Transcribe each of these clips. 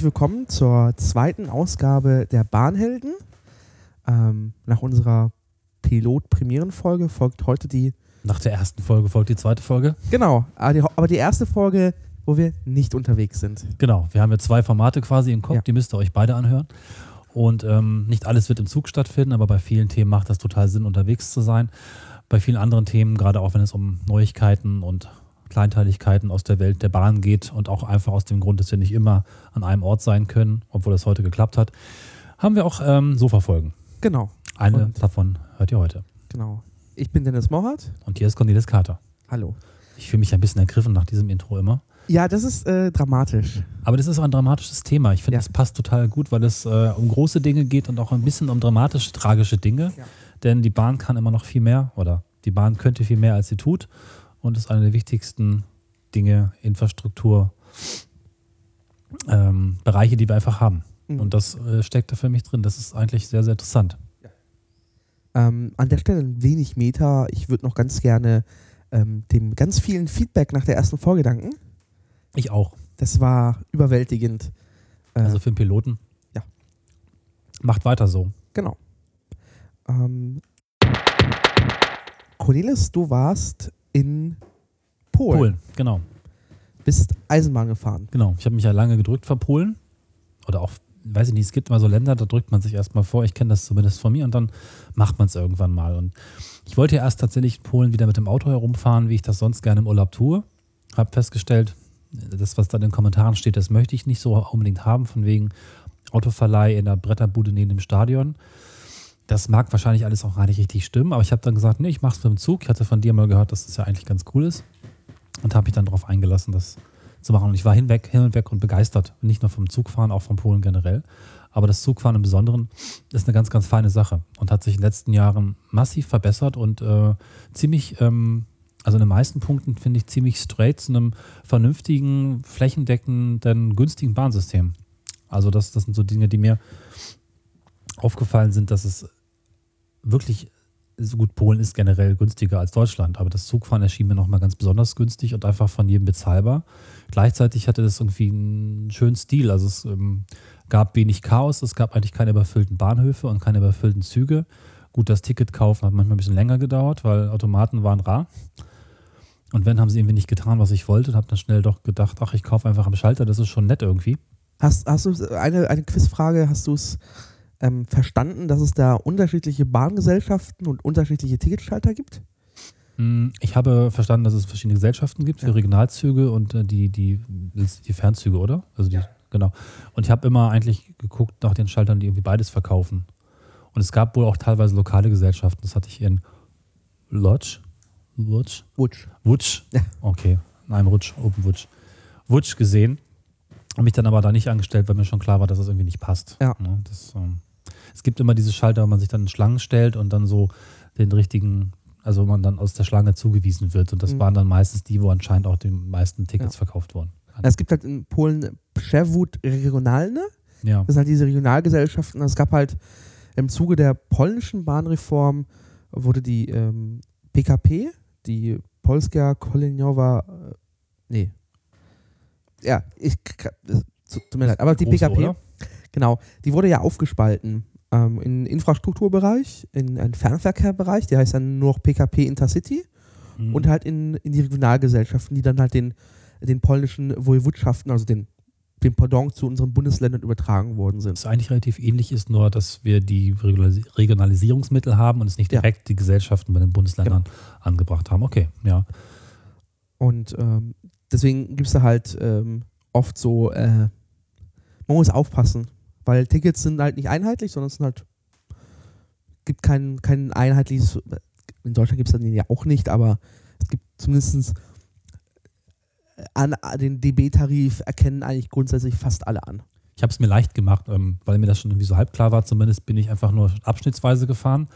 Herzlich willkommen zur zweiten Ausgabe der Bahnhelden. Ähm, nach unserer Pilot-Premierenfolge folgt heute die. Nach der ersten Folge folgt die zweite Folge. Genau, aber die, aber die erste Folge, wo wir nicht unterwegs sind. Genau, wir haben ja zwei Formate quasi im Kopf, Ja. die müsst ihr euch beide anhören. Und ähm, nicht alles wird im Zug stattfinden, aber bei vielen Themen macht das total Sinn, unterwegs zu sein. Bei vielen anderen Themen, gerade auch wenn es um Neuigkeiten und Kleinteiligkeiten aus der Welt der Bahn geht und auch einfach aus dem Grund, dass wir nicht immer an einem Ort sein können, obwohl das heute geklappt hat, haben wir auch ähm, Sofa-Folgen. Genau, Eine Und- davon hört ihr heute. genau. Ich bin Dennis Morat. Und hier ist Cornelis Kater. Hallo. Ich fühle mich ein bisschen ergriffen nach diesem Intro immer. Ja, das ist äh, dramatisch. Aber das ist auch ein dramatisches Thema. Ich finde, Ja. das passt total gut, weil es äh, um große Dinge geht und auch ein bisschen um dramatische, tragische Dinge. Ja. Denn die Bahn kann immer noch viel mehr oder die Bahn könnte viel mehr, als sie tut. Und ist eine der wichtigsten Dinge, Infrastruktur, ähm, Bereiche, die wir einfach haben. Mhm. Und das äh, steckt da für mich drin. Das ist eigentlich sehr, sehr interessant. Ähm, an der Stelle ein wenig Meta. Ich würde noch ganz gerne ähm, dem ganz vielen Feedback nach der ersten Folge danken. Ich auch. Das war überwältigend. Äh, Also für den Piloten. Ja. Macht weiter so. Genau. Ähm, Cornelis, du warst in Polen. Polen, genau. Bist Eisenbahn gefahren. Genau, ich habe mich ja lange gedrückt vor Polen. Oder auch, weiß ich nicht, es gibt immer so Länder, da drückt man sich erstmal vor. Ich kenne das zumindest von mir und dann macht man es irgendwann mal. Und ich wollte ja erst tatsächlich in Polen wieder mit dem Auto herumfahren, wie ich das sonst gerne im Urlaub tue. Habe festgestellt, das, was da in den Kommentaren steht, das möchte ich nicht so unbedingt haben, von wegen Autoverleih in der Bretterbude neben dem Stadion. Das mag wahrscheinlich alles auch gar nicht richtig stimmen, aber ich habe dann gesagt, nee, ich mache es mit dem Zug. Ich hatte von dir mal gehört, dass das ja eigentlich ganz cool ist und habe mich dann darauf eingelassen, das zu machen. Und ich war hinweg, hin und weg und begeistert. Nicht nur vom Zugfahren, auch von Polen generell. Aber das Zugfahren im Besonderen ist eine ganz, ganz feine Sache und hat sich in den letzten Jahren massiv verbessert und äh, ziemlich, ähm, also in den meisten Punkten finde ich ziemlich straight zu einem vernünftigen, flächendeckenden, günstigen Bahnsystem. Also das, das sind so Dinge, die mir aufgefallen sind, dass es wirklich so gut, Polen ist generell günstiger als Deutschland, aber das Zugfahren erschien mir nochmal ganz besonders günstig und einfach von jedem bezahlbar. Gleichzeitig hatte das irgendwie einen schönen Stil. Also es ähm, gab wenig Chaos, es gab eigentlich keine überfüllten Bahnhöfe und keine überfüllten Züge. Gut, das Ticket kaufen hat manchmal ein bisschen länger gedauert, weil Automaten waren rar. Und wenn, haben sie irgendwie nicht getan, was ich wollte und habe dann schnell doch gedacht, ach, ich kaufe einfach am Schalter, das ist schon nett irgendwie. Hast, hast du eine, eine Quizfrage, hast du es ähm, verstanden, dass es da unterschiedliche Bahngesellschaften und unterschiedliche Ticketschalter gibt? Hm, Ich habe verstanden, dass es verschiedene Gesellschaften gibt für Ja. Regionalzüge und äh, die, die, die Fernzüge, oder? Also die, genau. Und ich habe immer eigentlich geguckt nach den Schaltern, die irgendwie beides verkaufen. Und es gab wohl auch teilweise lokale Gesellschaften. Das hatte ich in Lodge, Lodge, Wutsch. Wutsch, Ja. okay, nein, Rutsch, Open Wutsch, Wutsch gesehen. Habe mich dann aber da nicht angestellt, weil mir schon klar war, dass das irgendwie nicht passt. Ja. Ne, Das, ähm, es gibt immer diese Schalter, wo man sich dann in Schlangen stellt und dann so den richtigen, also wo man dann aus der Schlange zugewiesen wird. Und das Mhm. waren dann meistens die, wo anscheinend auch die meisten Tickets Ja. verkauft wurden. Es gibt halt in Polen Przewód Regionalne. Ja. Das sind halt diese Regionalgesellschaften. Es gab halt im Zuge der polnischen Bahnreform wurde die ähm, PKP, die Polska Koleniowa, äh, nee. Ja, ich, tut mir leid, aber die Große, PKP, oder? genau, die wurde ja aufgespalten ähm, in Infrastrukturbereich, in einen Fernverkehrbereich, der heißt dann nur noch PKP Intercity Mhm. und halt in, in die Regionalgesellschaften, die dann halt den, den polnischen Wojewódschaften, also den, den Pendant zu unseren Bundesländern übertragen worden sind. Das eigentlich relativ ähnlich ist, nur dass wir die Regionalis- Regionalisierungsmittel haben und es nicht Ja. direkt die Gesellschaften bei den Bundesländern angebracht haben. Okay, ja. Und ähm, deswegen gibt es da halt ähm, oft so, äh, man muss aufpassen, weil Tickets sind halt nicht einheitlich, sondern es sind halt, gibt kein, kein einheitliches, in Deutschland gibt es dann ja auch nicht, aber es gibt zumindest an, den DB-Tarif erkennen eigentlich grundsätzlich fast alle an. Ich habe es mir leicht gemacht, ähm, weil mir das schon irgendwie so halb klar war. Zumindest bin ich einfach nur abschnittsweise gefahren.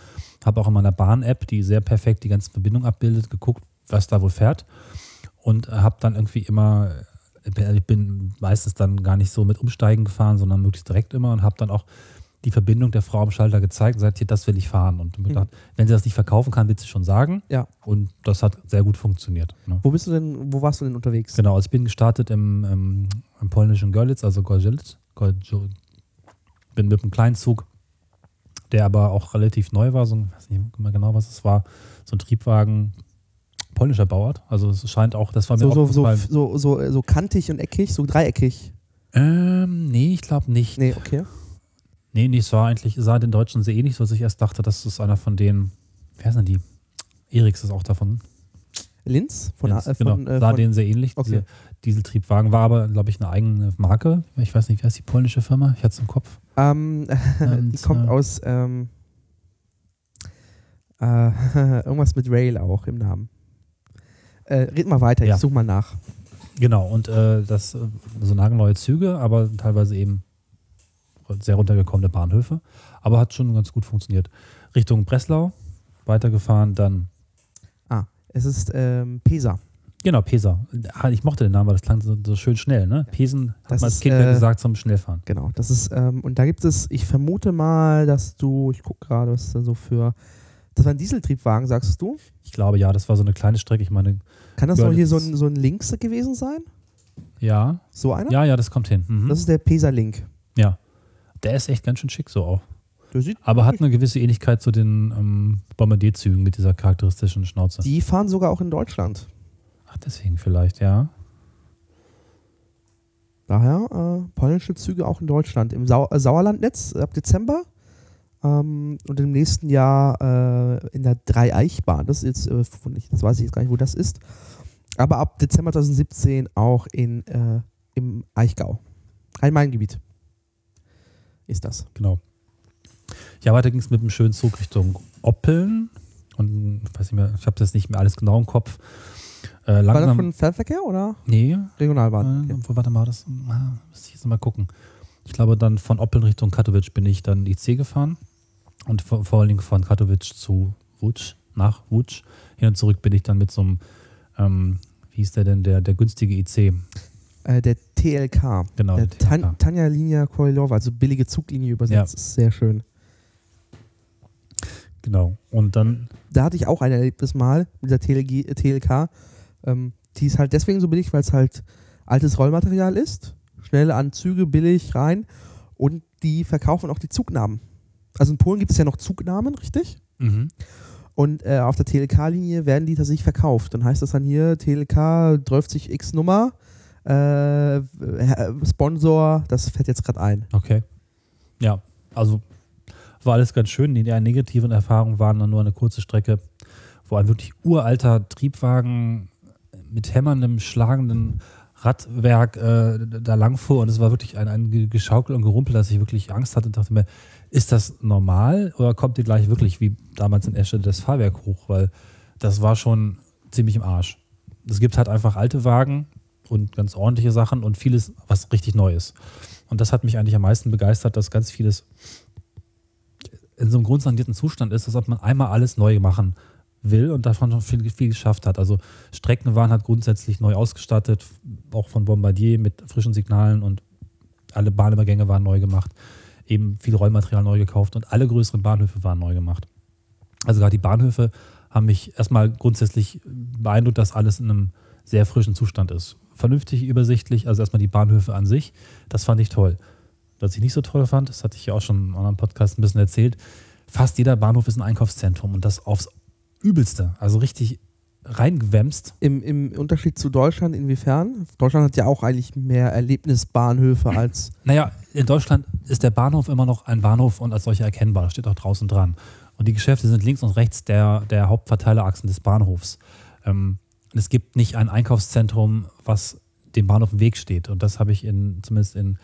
Habe auch in meiner Bahn-App, die sehr perfekt die ganzen Verbindungen abbildet, geguckt, was da wohl fährt. Und habe dann irgendwie immer, äh, ich bin meistens dann gar nicht so mit Umsteigen gefahren, sondern möglichst direkt immer und habe dann auch die Verbindung der Frau am Schalter gezeigt und gesagt, hier, das will ich fahren. Und mhm. gedacht, wenn sie das nicht verkaufen kann, wird sie schon sagen. Ja. Und das hat sehr gut funktioniert. Ne? Wo bist du denn, wo warst du denn unterwegs? Genau, also ich bin gestartet im, im, im polnischen Görlitz, also Gorzelitz. Bin mit einem kleinen Zug, der aber auch relativ neu war, so, ich weiß nicht mehr genau, was es war, so ein Triebwagen, polnischer Bauart. Also es scheint auch, das war mir so, so, so, so, so kantig und eckig, so dreieckig. Ähm, nee, ich glaube nicht. Nee, okay. Nee, nee, es war eigentlich, sah den Deutschen sehr ähnlich, so dass ich erst dachte, das ist einer von denen, wer sind die? Eriks ist auch davon. Linz? Von, Linz, äh, von, genau. äh, sah von, denen sehr ähnlich. Okay. Diese Dieseltriebwagen war aber, glaube ich, eine eigene Marke. Ich weiß nicht, wer ist die polnische Firma? Ich hatte es im Kopf. Ähm, die kommt äh, aus ähm, äh, irgendwas mit Rail auch im Namen. Äh, red mal weiter, ja. ich suche mal nach. Genau, und äh, das äh, so nagelneue Züge, aber teilweise eben sehr runtergekommene Bahnhöfe. Aber hat schon ganz gut funktioniert. Richtung Breslau weitergefahren, dann. Ah, es ist ähm, Pesa. Genau, Pesa. Ich mochte den Namen, weil das klang so, so schön schnell, ne? Pesen hat das man als Kind äh, gesagt zum Schnellfahren. Genau, das ist, ähm, und da gibt es, ich vermute mal, dass du, ich gucke gerade, was ist denn so für, das war ein Dieseltriebwagen, sagst du? Ich glaube ja, das war so eine kleine Strecke. Ich meine, kann das noch hier so ein, so ein Links gewesen sein? Ja. So einer? Ja, ja, das kommt hin. Mhm. Das ist der Pesa Link. Ja. Der ist echt ganz schön schick so auch. Aber hat eine gewisse Ähnlichkeit zu den ähm, Bombardier-Zügen mit dieser charakteristischen Schnauze. Die fahren sogar auch in Deutschland. Ach, deswegen vielleicht, ja. Daher äh, polnische Züge auch in Deutschland. Im Sau äh, Sauerlandnetz ab Dezember ähm, und im nächsten Jahr äh, in der Dreieichbahn. Das ist jetzt, äh, das weiß ich jetzt gar nicht, wo das ist. Aber ab Dezember 2017 auch in, äh, im Eichgau. Rhein-Main-Gebiet ist das. Genau. Ja, weiter ging es mit einem schönen Zug Richtung Oppeln. Und ich weiß nicht mehr, ich habe das nicht mehr alles genau im Kopf. Äh, langsam, War das schon Fernverkehr oder? Nee. Regionalbahn. Äh, okay. Warte mal, das ah, müsste ich jetzt mal gucken. Ich glaube, dann von Oppeln Richtung Katowice bin ich dann IC gefahren. Und vor, vor allen Dingen von Katowice zu Wutsch, nach Wutsch. Hin und zurück bin ich dann mit so einem, ähm, wie hieß der denn, der, der günstige IC? Äh, der TLK. Genau. Der, der TLK. Tanja Linia Korolova, also billige Zuglinie übersetzt. Ja. Ist sehr schön. Genau. Und dann. Da hatte ich auch ein Erlebnis mal mit dieser TLG, TLK. Ähm, die ist halt deswegen so billig, weil es halt altes Rollmaterial ist. Schnelle Anzüge, billig rein. Und die verkaufen auch die Zugnamen. Also in Polen gibt es ja noch Zugnamen, richtig? Mhm. Und äh, auf der TLK-Linie werden die tatsächlich verkauft. Dann heißt das dann hier TLK 30 X Nummer, äh, Sponsor, das fährt jetzt gerade ein. Okay. Ja, also war alles ganz schön. Die negativen Erfahrungen waren dann nur eine kurze Strecke, wo ein wirklich uralter Triebwagen mit hämmerndem, schlagenden Radwerk äh, da lang fuhr und es war wirklich ein, ein Geschaukel und Gerumpel, dass ich wirklich Angst hatte und dachte mir, ist das normal oder kommt ihr gleich wirklich wie damals in Esche das Fahrwerk hoch? Weil das war schon ziemlich im Arsch. Es gibt halt einfach alte Wagen und ganz ordentliche Sachen und vieles, was richtig neu ist. Und das hat mich eigentlich am meisten begeistert, dass ganz vieles in so einem grundsanierten Zustand ist, als ob man einmal alles neu machen will und davon schon viel, viel geschafft hat. Also Strecken waren halt grundsätzlich neu ausgestattet, auch von Bombardier mit frischen Signalen und alle Bahnübergänge waren neu gemacht. Eben viel Rollmaterial neu gekauft und alle größeren Bahnhöfe waren neu gemacht. Also gerade die Bahnhöfe haben mich erstmal grundsätzlich beeindruckt, dass alles in einem sehr frischen Zustand ist. Vernünftig, übersichtlich, also erstmal die Bahnhöfe an sich, das fand ich toll. Was ich nicht so toll fand, das hatte ich ja auch schon in anderen Podcast ein bisschen erzählt, fast jeder Bahnhof ist ein Einkaufszentrum und das aufs Übelste. Also richtig reingewämst. Im, Im Unterschied zu Deutschland, inwiefern? Deutschland hat ja auch eigentlich mehr Erlebnisbahnhöfe als. Naja, in Deutschland ist der Bahnhof immer noch ein Bahnhof und als solcher erkennbar. Das steht auch draußen dran. Und die Geschäfte sind links und rechts der, der Hauptverteilerachsen des Bahnhofs. Ähm, es gibt nicht ein Einkaufszentrum, was dem Bahnhof im Weg steht. Und das habe ich in, zumindest in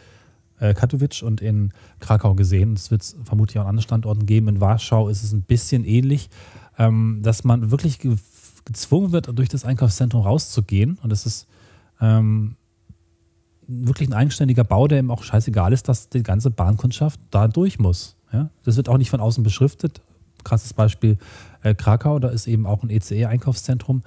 äh, Katowice und in Krakau gesehen. Das wird es vermutlich auch an anderen Standorten geben. In Warschau ist es ein bisschen ähnlich ähm, dass man wirklich ge gezwungen wird, durch das Einkaufszentrum rauszugehen. Und es ist ähm, wirklich ein eigenständiger Bau, der eben auch scheißegal ist, dass die ganze Bahnkundschaft da durch muss. Ja? Das wird auch nicht von außen beschriftet. Krasses Beispiel äh, Krakau, da ist eben auch ein ECE-Einkaufszentrum,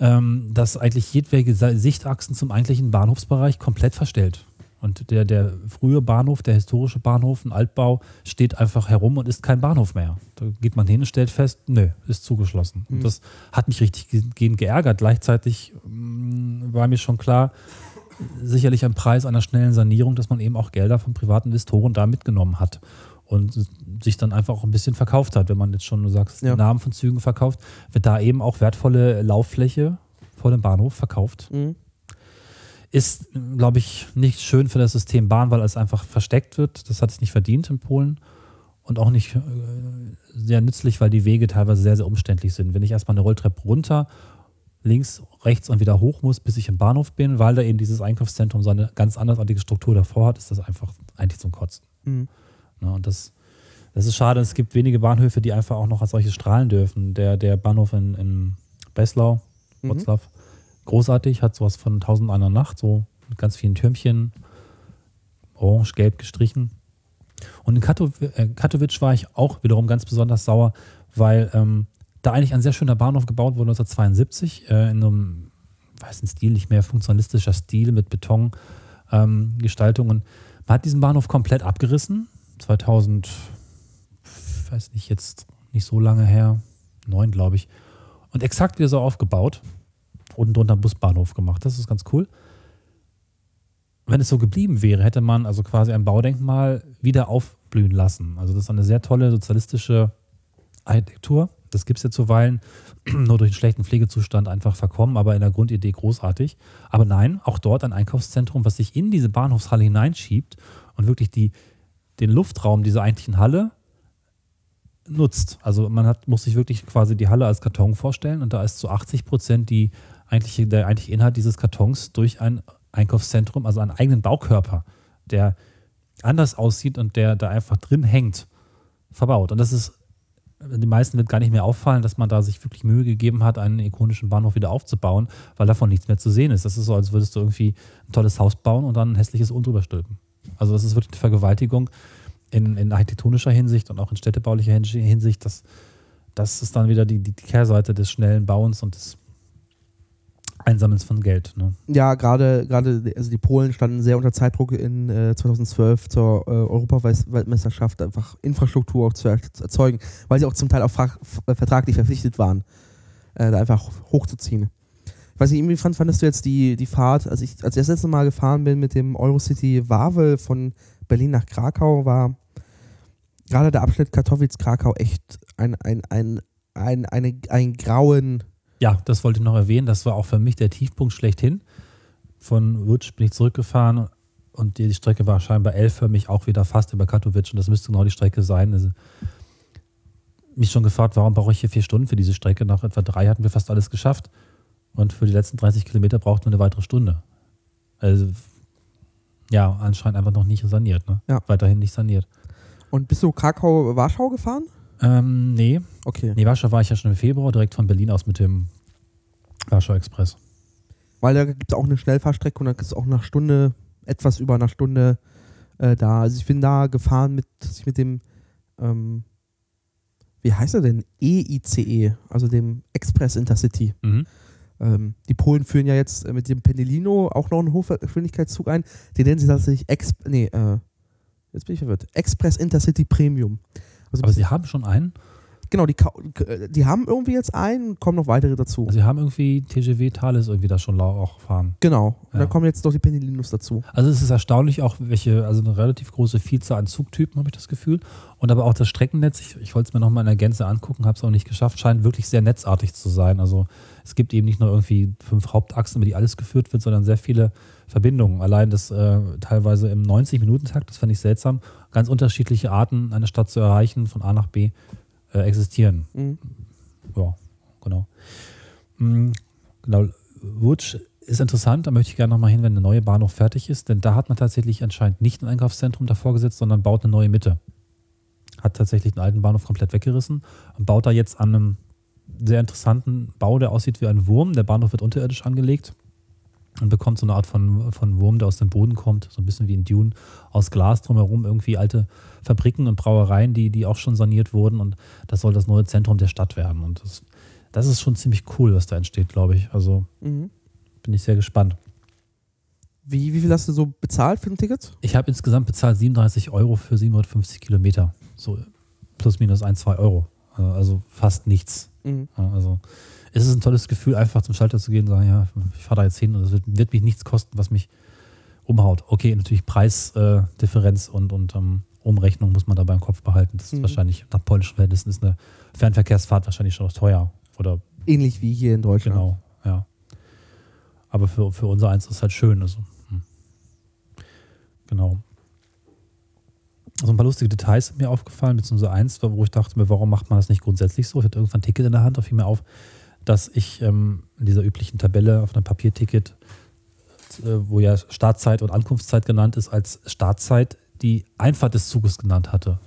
ähm, das eigentlich jedwege Sichtachsen zum eigentlichen Bahnhofsbereich komplett verstellt. Und der, der frühe Bahnhof, der historische Bahnhof, ein Altbau, steht einfach herum und ist kein Bahnhof mehr. Da geht man hin und stellt fest, nö, ist zugeschlossen. Mhm. Und das hat mich richtig ge- geärgert. Gleichzeitig mh, war mir schon klar, sicherlich ein Preis einer schnellen Sanierung, dass man eben auch Gelder von privaten Investoren da mitgenommen hat und sich dann einfach auch ein bisschen verkauft hat. Wenn man jetzt schon, du sagst, Ja. Namen von Zügen verkauft, wird da eben auch wertvolle Lauffläche vor dem Bahnhof verkauft. Mhm. Ist, glaube ich, nicht schön für das System Bahn, weil es einfach versteckt wird. Das hat es nicht verdient in Polen. Und auch nicht äh, sehr nützlich, weil die Wege teilweise sehr, sehr umständlich sind. Wenn ich erstmal eine Rolltreppe runter, links, rechts und wieder hoch muss, bis ich im Bahnhof bin, weil da eben dieses Einkaufszentrum so eine ganz andersartige Struktur davor hat, ist das einfach eigentlich zum Kotzen. Mhm. Ne, und das, das ist schade. Es gibt wenige Bahnhöfe, die einfach auch noch als solche strahlen dürfen. Der, der Bahnhof in, in Breslau, Mhm. Wroclaw, großartig, hat sowas von Tausend einer Nacht, so mit ganz vielen Türmchen, orange, gelb gestrichen. Und in Katow äh, Katowice war ich auch wiederum ganz besonders sauer, weil ähm, da eigentlich ein sehr schöner Bahnhof gebaut wurde 1972 äh, in einem, weiß nicht, Stil, nicht mehr funktionalistischer Stil mit Betongestaltung. Ähm, man hat diesen Bahnhof komplett abgerissen. 2000, weiß nicht, jetzt nicht so lange her, neun, glaube ich. Und exakt wieder so aufgebaut. Unten drunter Busbahnhof gemacht. Das ist ganz cool. Wenn es so geblieben wäre, hätte man also quasi ein Baudenkmal wieder aufblühen lassen. Also das ist eine sehr tolle sozialistische Architektur. Das gibt es ja zuweilen nur durch einen schlechten Pflegezustand einfach verkommen, aber in der Grundidee großartig. Aber nein, auch dort ein Einkaufszentrum, was sich in diese Bahnhofshalle hineinschiebt und wirklich die, den Luftraum dieser eigentlichen Halle nutzt. Also man hat, muss sich wirklich quasi die Halle als Karton vorstellen und da ist zu 80 Prozent die eigentliche, der eigentliche Inhalt dieses Kartons durch ein Einkaufszentrum, also einen eigenen Baukörper, der anders aussieht und der da einfach drin hängt, verbaut. Und das ist, die meisten wird gar nicht mehr auffallen, dass man da sich wirklich Mühe gegeben hat, einen ikonischen Bahnhof wieder aufzubauen, weil davon nichts mehr zu sehen ist. Das ist so, als würdest du irgendwie ein tolles Haus bauen und dann ein hässliches Un drüber stülpen. Also das ist wirklich eine Vergewaltigung in, in architektonischer Hinsicht und auch in städtebaulicher Hin- Hinsicht. Das, das ist dann wieder die, die Kehrseite des schnellen Bauens und des Einsammelns von Geld. Ne? Ja, gerade gerade also die Polen standen sehr unter Zeitdruck in äh, 2012 zur äh, Europaweltmeisterschaft einfach Infrastruktur auch zu, er erzeugen, weil sie auch zum Teil auch äh, vertraglich verpflichtet waren, äh, da einfach hochzuziehen. Ich weiß nicht, inwiefern fandest du jetzt die, die Fahrt, als ich als ich das letzte Mal gefahren bin mit dem Eurocity Wawel von Berlin nach Krakau, war gerade der Abschnitt Katowice-Krakau echt ein, ein, ein, ein, eine, ein grauen Ja, das wollte ich noch erwähnen. Das war auch für mich der Tiefpunkt schlechthin. Von Łódź bin ich zurückgefahren und die Strecke war scheinbar L-förmig auch wieder fast über Katowice und das müsste genau die Strecke sein. Also, mich schon gefragt, warum brauche ich hier vier Stunden für diese Strecke? Nach etwa drei hatten wir fast alles geschafft und für die letzten 30 Kilometer braucht man eine weitere Stunde. Also ja, anscheinend einfach noch nicht saniert. Ne? Ja. Weiterhin nicht saniert. Und bist du Krakau-Warschau gefahren? Ähm, nee, Okay. nee, Warschau war ich ja schon im Februar, direkt von Berlin aus mit dem Warschau Express. Weil da gibt es auch eine Schnellfahrstrecke und da ist auch nach Stunde, etwas über einer Stunde äh, da. Also ich bin da gefahren mit, mit dem, ähm, wie heißt er denn? EICE, also dem Express Intercity. Mhm. Ähm, die Polen führen ja jetzt äh, mit dem Pendelino auch noch einen Hochgeschwindigkeitszug ein. Den nennen sie tatsächlich Ex nee, äh, jetzt bin ich verwirrt. Express Intercity Premium. Also Aber sie haben schon einen. genau, die, k- die haben irgendwie jetzt einen, kommen noch weitere dazu. Also sie haben irgendwie TGW Thales irgendwie da schon auch fahren. Genau. Und Ja. dann kommen jetzt noch die Pendelinos dazu. Also es ist erstaunlich auch, welche, also eine relativ große Vielzahl an Zugtypen, habe ich das Gefühl. Und aber auch das Streckennetz, ich, ich wollte es mir nochmal in der Gänze angucken, habe es auch nicht geschafft, scheint wirklich sehr netzartig zu sein. Also es gibt eben nicht nur irgendwie fünf Hauptachsen, über die alles geführt wird, sondern sehr viele Verbindungen. Allein das äh, teilweise im 90-Minuten-Takt, das fand ich seltsam, ganz unterschiedliche Arten, eine Stadt zu erreichen, von A nach B, äh, existieren. Mhm. Ja, genau. Mm, Genau, Wutsch ist interessant, da möchte ich gerne nochmal hin, wenn der neue Bahnhof fertig ist, denn da hat man tatsächlich anscheinend nicht ein Einkaufszentrum davor gesetzt, sondern baut eine neue Mitte. Hat tatsächlich den alten Bahnhof komplett weggerissen und baut da jetzt an einem sehr interessanten Bau, der aussieht wie ein Wurm. Der Bahnhof wird unterirdisch angelegt und bekommt so eine Art von, von Wurm, der aus dem Boden kommt, so ein bisschen wie in Dune, aus Glas drumherum, irgendwie alte Fabriken und Brauereien, die, die auch schon saniert wurden und das soll das neue Zentrum der Stadt werden. Und das, das ist schon ziemlich cool, was da entsteht, glaube ich. Also Mhm. bin ich sehr gespannt. Wie, wie viel hast du so bezahlt für ein Ticket? Ich habe insgesamt bezahlt 37 Euro für 750 Kilometer. So plus minus ein, zwei Euro. Äh, Also fast nichts. Mhm. Also es ist ein tolles Gefühl, einfach zum Schalter zu gehen und sagen, ja, ich fahre da jetzt hin und es wird, wird mich nichts kosten, was mich umhaut. Okay, natürlich Preisdifferenz äh, und, und ähm, Umrechnung muss man dabei im Kopf behalten. Das ist Mhm. wahrscheinlich nach polnischen Verhältnissen ist eine Fernverkehrsfahrt wahrscheinlich schon teuer. Oder Ähnlich wie hier in Deutschland. genau, ja. Aber für, für unser eins ist es halt schön. Also, hm. Genau. So ein paar lustige Details sind mir aufgefallen, beziehungsweise eins, wo ich dachte mir, warum macht man das nicht grundsätzlich so? Ich hatte irgendwann ein Ticket in der Hand, da fiel mir auf, dass ich ähm, in dieser üblichen Tabelle auf einem Papierticket, äh, wo ja Startzeit und Ankunftszeit genannt ist, als Startzeit die Einfahrt des Zuges genannt hatte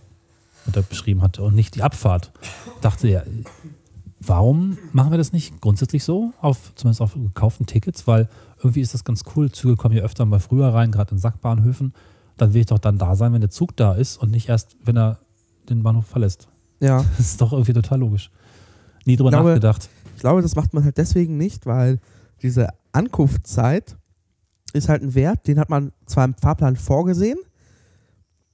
oder beschrieben hatte und nicht die Abfahrt. Dachte ja, warum machen wir das nicht grundsätzlich so, auf, zumindest auf gekauften Tickets, weil irgendwie ist das ganz cool. Züge kommen ja öfter mal früher rein, gerade in Sackbahnhöfen. Dann will ich doch dann da sein, wenn der Zug da ist und nicht erst, wenn er den Bahnhof verlässt. Ja. Das ist doch irgendwie total logisch. Nie drüber Ich glaube, nachgedacht. Ich glaube, das macht man halt deswegen nicht, weil diese Ankunftszeit ist halt ein Wert, den hat man zwar im Fahrplan vorgesehen,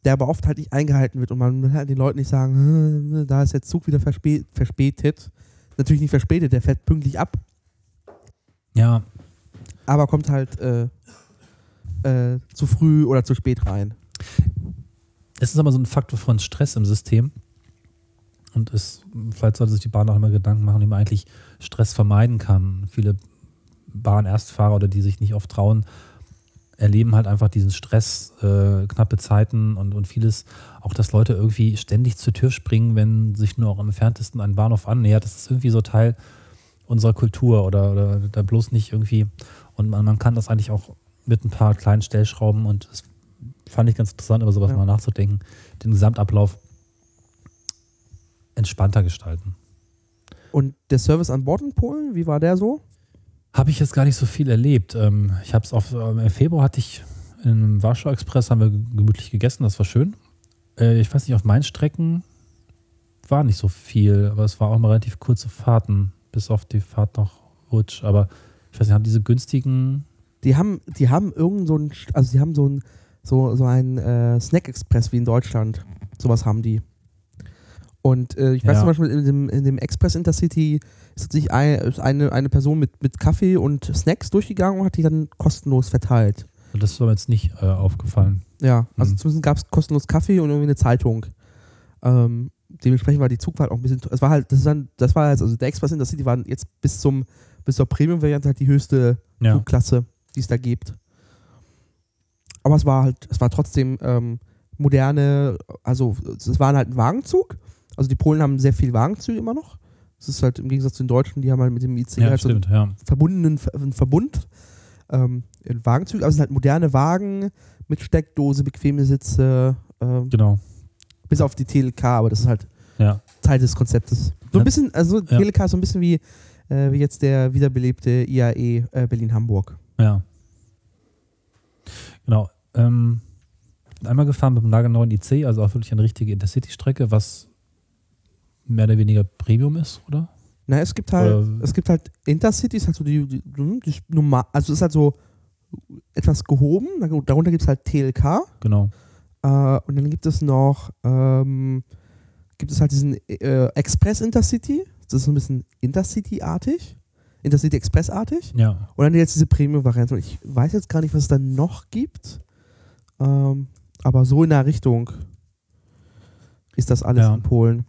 der aber oft halt nicht eingehalten wird und man will halt den Leuten nicht sagen, "Hm, da ist der Zug wieder verspä verspätet. Natürlich nicht verspätet, der fährt pünktlich ab, Ja, aber kommt halt äh, äh, zu früh oder zu spät rein. es ist aber so ein Faktor von Stress im System. Und es, vielleicht sollte sich die Bahn auch immer Gedanken machen, wie man eigentlich Stress vermeiden kann. Viele Bahnerstfahrer oder die sich nicht oft trauen, erleben halt einfach diesen Stress, äh, knappe Zeiten und, und vieles. Auch, dass Leute irgendwie ständig zur Tür springen, wenn sich nur auch am entferntesten ein Bahnhof annähert. Das ist irgendwie so Teil unserer Kultur oder, oder da bloß nicht irgendwie. Und man, man kann das eigentlich auch mit ein paar kleinen Stellschrauben und das fand ich ganz interessant, über sowas Ja. mal nachzudenken, den Gesamtablauf entspannter gestalten. Und der Service an Bord in Polen, wie war der so? Habe ich jetzt gar nicht so viel erlebt. Ähm, ich habe es auf ähm, im Februar hatte ich im Warschau Express haben wir gemütlich gegessen, das war schön. Äh, ich weiß nicht, auf meinen Strecken war nicht so viel, aber es war auch mal relativ kurze Fahrten, bis auf die Fahrt nach Rutsch. Aber ich weiß nicht, haben diese günstigen. Die haben, die haben irgend so ein, also die haben so ein, so, so ein äh, Snack-Express wie in Deutschland. Sowas haben die. Und äh, ich weiß Ja. zum Beispiel, in dem, in dem Express Intercity ist sich ein, eine, eine Person mit, mit Kaffee und Snacks durchgegangen und hat die dann kostenlos verteilt. Das ist mir jetzt nicht äh, aufgefallen. Ja, also Mhm. zumindest gab es kostenlos Kaffee und irgendwie eine Zeitung. Ähm, dementsprechend war die Zugfahrt auch ein bisschen, es war halt, das ist dann, das war jetzt, also der Express Intercity war jetzt bis zum, bis zur Premium-Variante halt die höchste Ja. Flugklasse, die es da gibt. Aber es war halt, es war trotzdem ähm, moderne, also es war halt ein Wagenzug. Also die Polen haben sehr viel Wagenzüge immer noch. Es ist halt im Gegensatz zu den Deutschen, die haben halt mit dem IC Ja, halt so einen stimmt, ja. verbundenen Ver- einen Verbund ähm, in Wagenzügen. Also es sind halt moderne Wagen mit Steckdose, bequeme Sitze, ähm, Genau. bis auf die TLK, aber das ist halt Ja. Teil des Konzeptes. So ein bisschen, also. TLK ist so ein bisschen wie, äh, wie jetzt der wiederbelebte IAE äh, Berlin-Hamburg. Ja. Genau. Ähm, einmal gefahren mit dem nagelneuen IC, also auch wirklich eine richtige Intercity-Strecke, was mehr oder weniger Premium ist, oder? Na, es gibt halt, Oder- es gibt halt Intercity, ist halt so die, die, die normal, also ist halt so etwas gehoben. Darunter gibt es halt TLK. Genau. Äh, und dann gibt es noch, ähm, gibt es halt diesen äh, Express Intercity. Das ist so ein bisschen Intercity-artig. Intercity Express-artig. Ja. Und dann jetzt diese Premium-Variante. Ich weiß jetzt gar nicht, was es da noch gibt. Ähm, aber so in der Richtung ist das alles Ja. in Polen.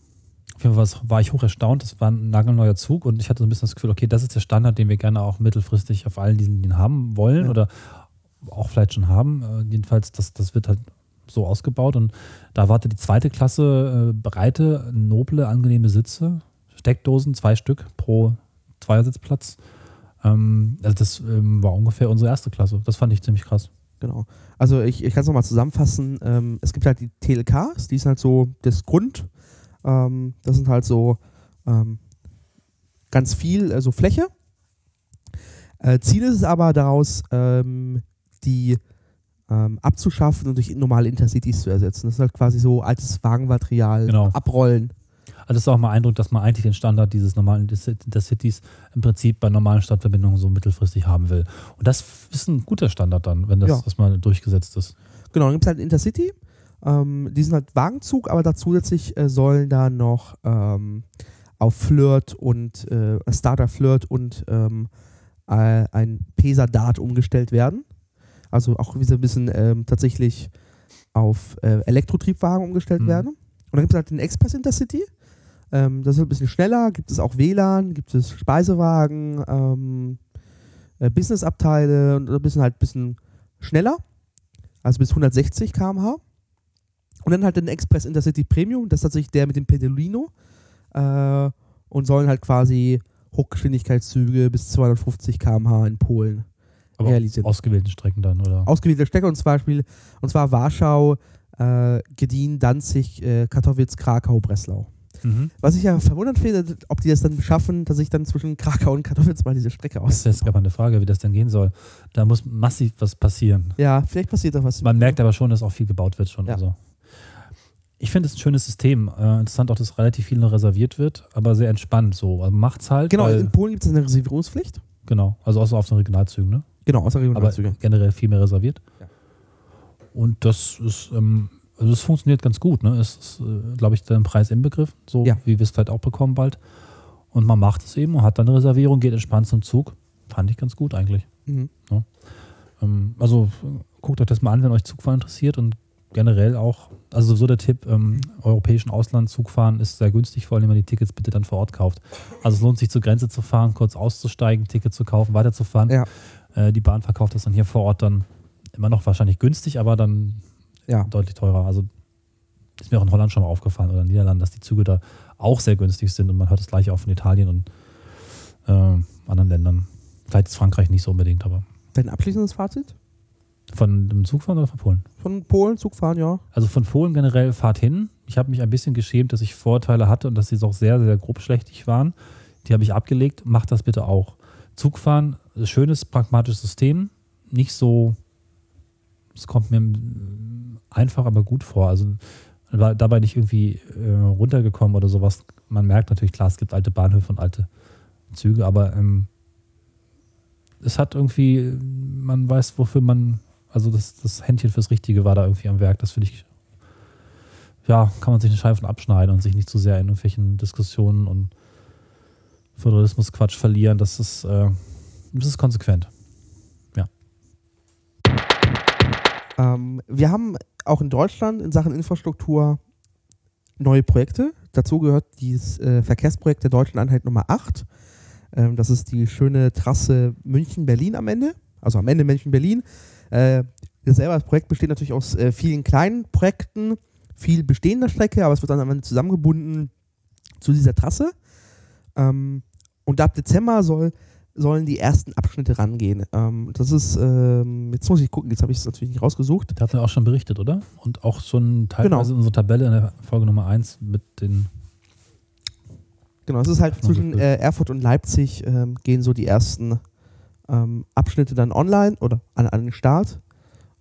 War ich hoch erstaunt. Das war ein nagelneuer Zug und ich hatte so ein bisschen das Gefühl, okay, das ist der Standard, den wir gerne auch mittelfristig auf allen diesen Linien haben wollen Ja. oder auch vielleicht schon haben. Äh, jedenfalls, das, das wird halt so ausgebaut und da wartet die zweite Klasse äh, breite, noble, angenehme Sitze, Steckdosen, zwei Stück pro Zweiersitzplatz. Ähm, also das ähm, war ungefähr unsere erste Klasse. Das fand ich ziemlich krass. Genau. Also ich, ich kann es nochmal zusammenfassen. Ähm, es gibt halt die TLKs, die sind halt so das Grund. Ähm, das sind halt so ähm, ganz viel, also Fläche. Äh, Ziel ist es aber daraus, ähm, die ähm, abzuschaffen und durch normale Intercities zu ersetzen. Das ist halt quasi so altes Wagenmaterial Genau. abrollen. Also das ist auch mal Eindruck, dass man eigentlich den Standard dieses normalen Intercities im Prinzip bei normalen Stadtverbindungen so mittelfristig haben will. Und das ist ein guter Standard dann, wenn das Ja. erstmal durchgesetzt ist. Genau, dann gibt es halt Intercity. Ähm, die sind halt Wagenzug, aber da zusätzlich äh, sollen da noch ähm, auf Flirt und äh, Starter Flirt und ähm, äh, ein Pesa Dart umgestellt werden. Also auch wieder ein bisschen ähm, tatsächlich auf äh, Elektrotriebwagen umgestellt Mhm. werden. Und dann gibt es halt den Express Intercity. Ähm, das ist ein bisschen schneller, gibt es auch WLAN, gibt es Speisewagen, ähm, äh, Businessabteile und ein bisschen halt ein bisschen schneller. Also bis 160 km/h. Und dann halt den Express Intercity Premium, das ist tatsächlich der mit dem Pedalino. Äh, und sollen halt quasi Hochgeschwindigkeitszüge bis 250 km/h in Polen Aber realisieren. auf ausgewählten Strecken dann, oder? Ausgewählte Städte und, zum Beispiel, und zwar Warschau, äh, Gdynia, Danzig, äh, Katowice, Krakau, Breslau. Mhm. Was ich ja verwundert finde, ob die das dann schaffen, dass ich dann zwischen Krakau und Katowice mal diese Strecke Das ist aus. gerade mal eine Frage, wie das denn gehen soll. Da muss massiv was passieren. Ja, vielleicht passiert da was. Man merkt aber schon, dass auch viel gebaut wird schon. Ja. Also. Ich finde es ein schönes System. Äh, interessant auch, dass relativ viel noch reserviert wird, aber sehr entspannt so. Also macht's halt. Genau, weil, in Polen gibt es eine Reservierungspflicht. genau. Also außer auf den Regionalzügen, ne? Genau, außer aber Regionalzüge. generell viel mehr reserviert. Ja. Und das ist, ähm, also das funktioniert ganz gut. Ne? Es ist, äh, glaube ich, der Preis inbegriffen, so Ja. wie wir es vielleicht auch bekommen bald. Und man macht es eben und hat dann eine Reservierung, geht entspannt zum Zug. Fand ich ganz gut eigentlich. Mhm. Ähm, also guckt euch das mal an, wenn euch Zugfahren interessiert und generell auch, also so der Tipp, ähm, europäischen Ausland Zugfahren ist sehr günstig, vor allem wenn man die Tickets bitte dann vor Ort kauft. Also es lohnt sich zur Grenze zu fahren, kurz auszusteigen, Ticket zu kaufen, weiterzufahren. Ja. Äh, die Bahn verkauft das dann hier vor Ort dann immer noch wahrscheinlich günstig, aber dann Ja. deutlich teurer. Also ist mir auch in Holland schon mal aufgefallen oder in den Niederlanden, dass die Züge da auch sehr günstig sind und man hört das gleiche auch von Italien und äh, anderen Ländern. Vielleicht ist Frankreich nicht so unbedingt, aber Dein abschließendes Fazit? Von dem Zugfahren oder von Polen? Von Polen, Zugfahren, ja. Also von Polen generell Fahrt hin. Ich habe mich ein bisschen geschämt, dass ich Vorteile hatte und dass sie auch sehr, sehr grob schlechtig waren. Die habe ich abgelegt. Macht das bitte auch. Zugfahren, schönes, pragmatisches System. Nicht so, es kommt mir mm, einfach, aber gut vor. Also war dabei nicht irgendwie äh, runtergekommen oder sowas. Man merkt natürlich, klar, es gibt alte Bahnhöfe und alte Züge, aber ähm, es hat irgendwie, man weiß, wofür man also das, das Händchen fürs Richtige war da irgendwie am Werk. Das finde ich, ja, kann man sich eine Scheibe von abschneiden und sich nicht zu sehr in irgendwelchen Diskussionen und Föderalismus-Quatsch verlieren. Das ist, äh, das ist konsequent. Ähm, wir haben auch in Deutschland in Sachen Infrastruktur neue Projekte. Dazu gehört dieses äh, Verkehrsprojekt der Deutschen Einheit Nummer 8. Ähm, das ist die schöne Trasse München-Berlin am Ende. Also am Ende München-Berlin. Äh, das selber das Projekt besteht natürlich aus äh, vielen kleinen Projekten, viel bestehender Strecke, aber es wird dann am Ende zusammengebunden zu dieser Trasse. Ähm, und ab Dezember soll, sollen die ersten Abschnitte rangehen. Ähm, das ist, ähm, jetzt muss ich gucken, jetzt habe ich es natürlich nicht rausgesucht. Da hatten wir auch schon berichtet, oder? Und auch schon teilweise Genau. in unserer Tabelle in der Folge Nummer 1 mit den. Genau, es ist halt zwischen äh, Erfurt und Leipzig ähm, gehen so die ersten ähm, Abschnitte dann online oder an, an den Start.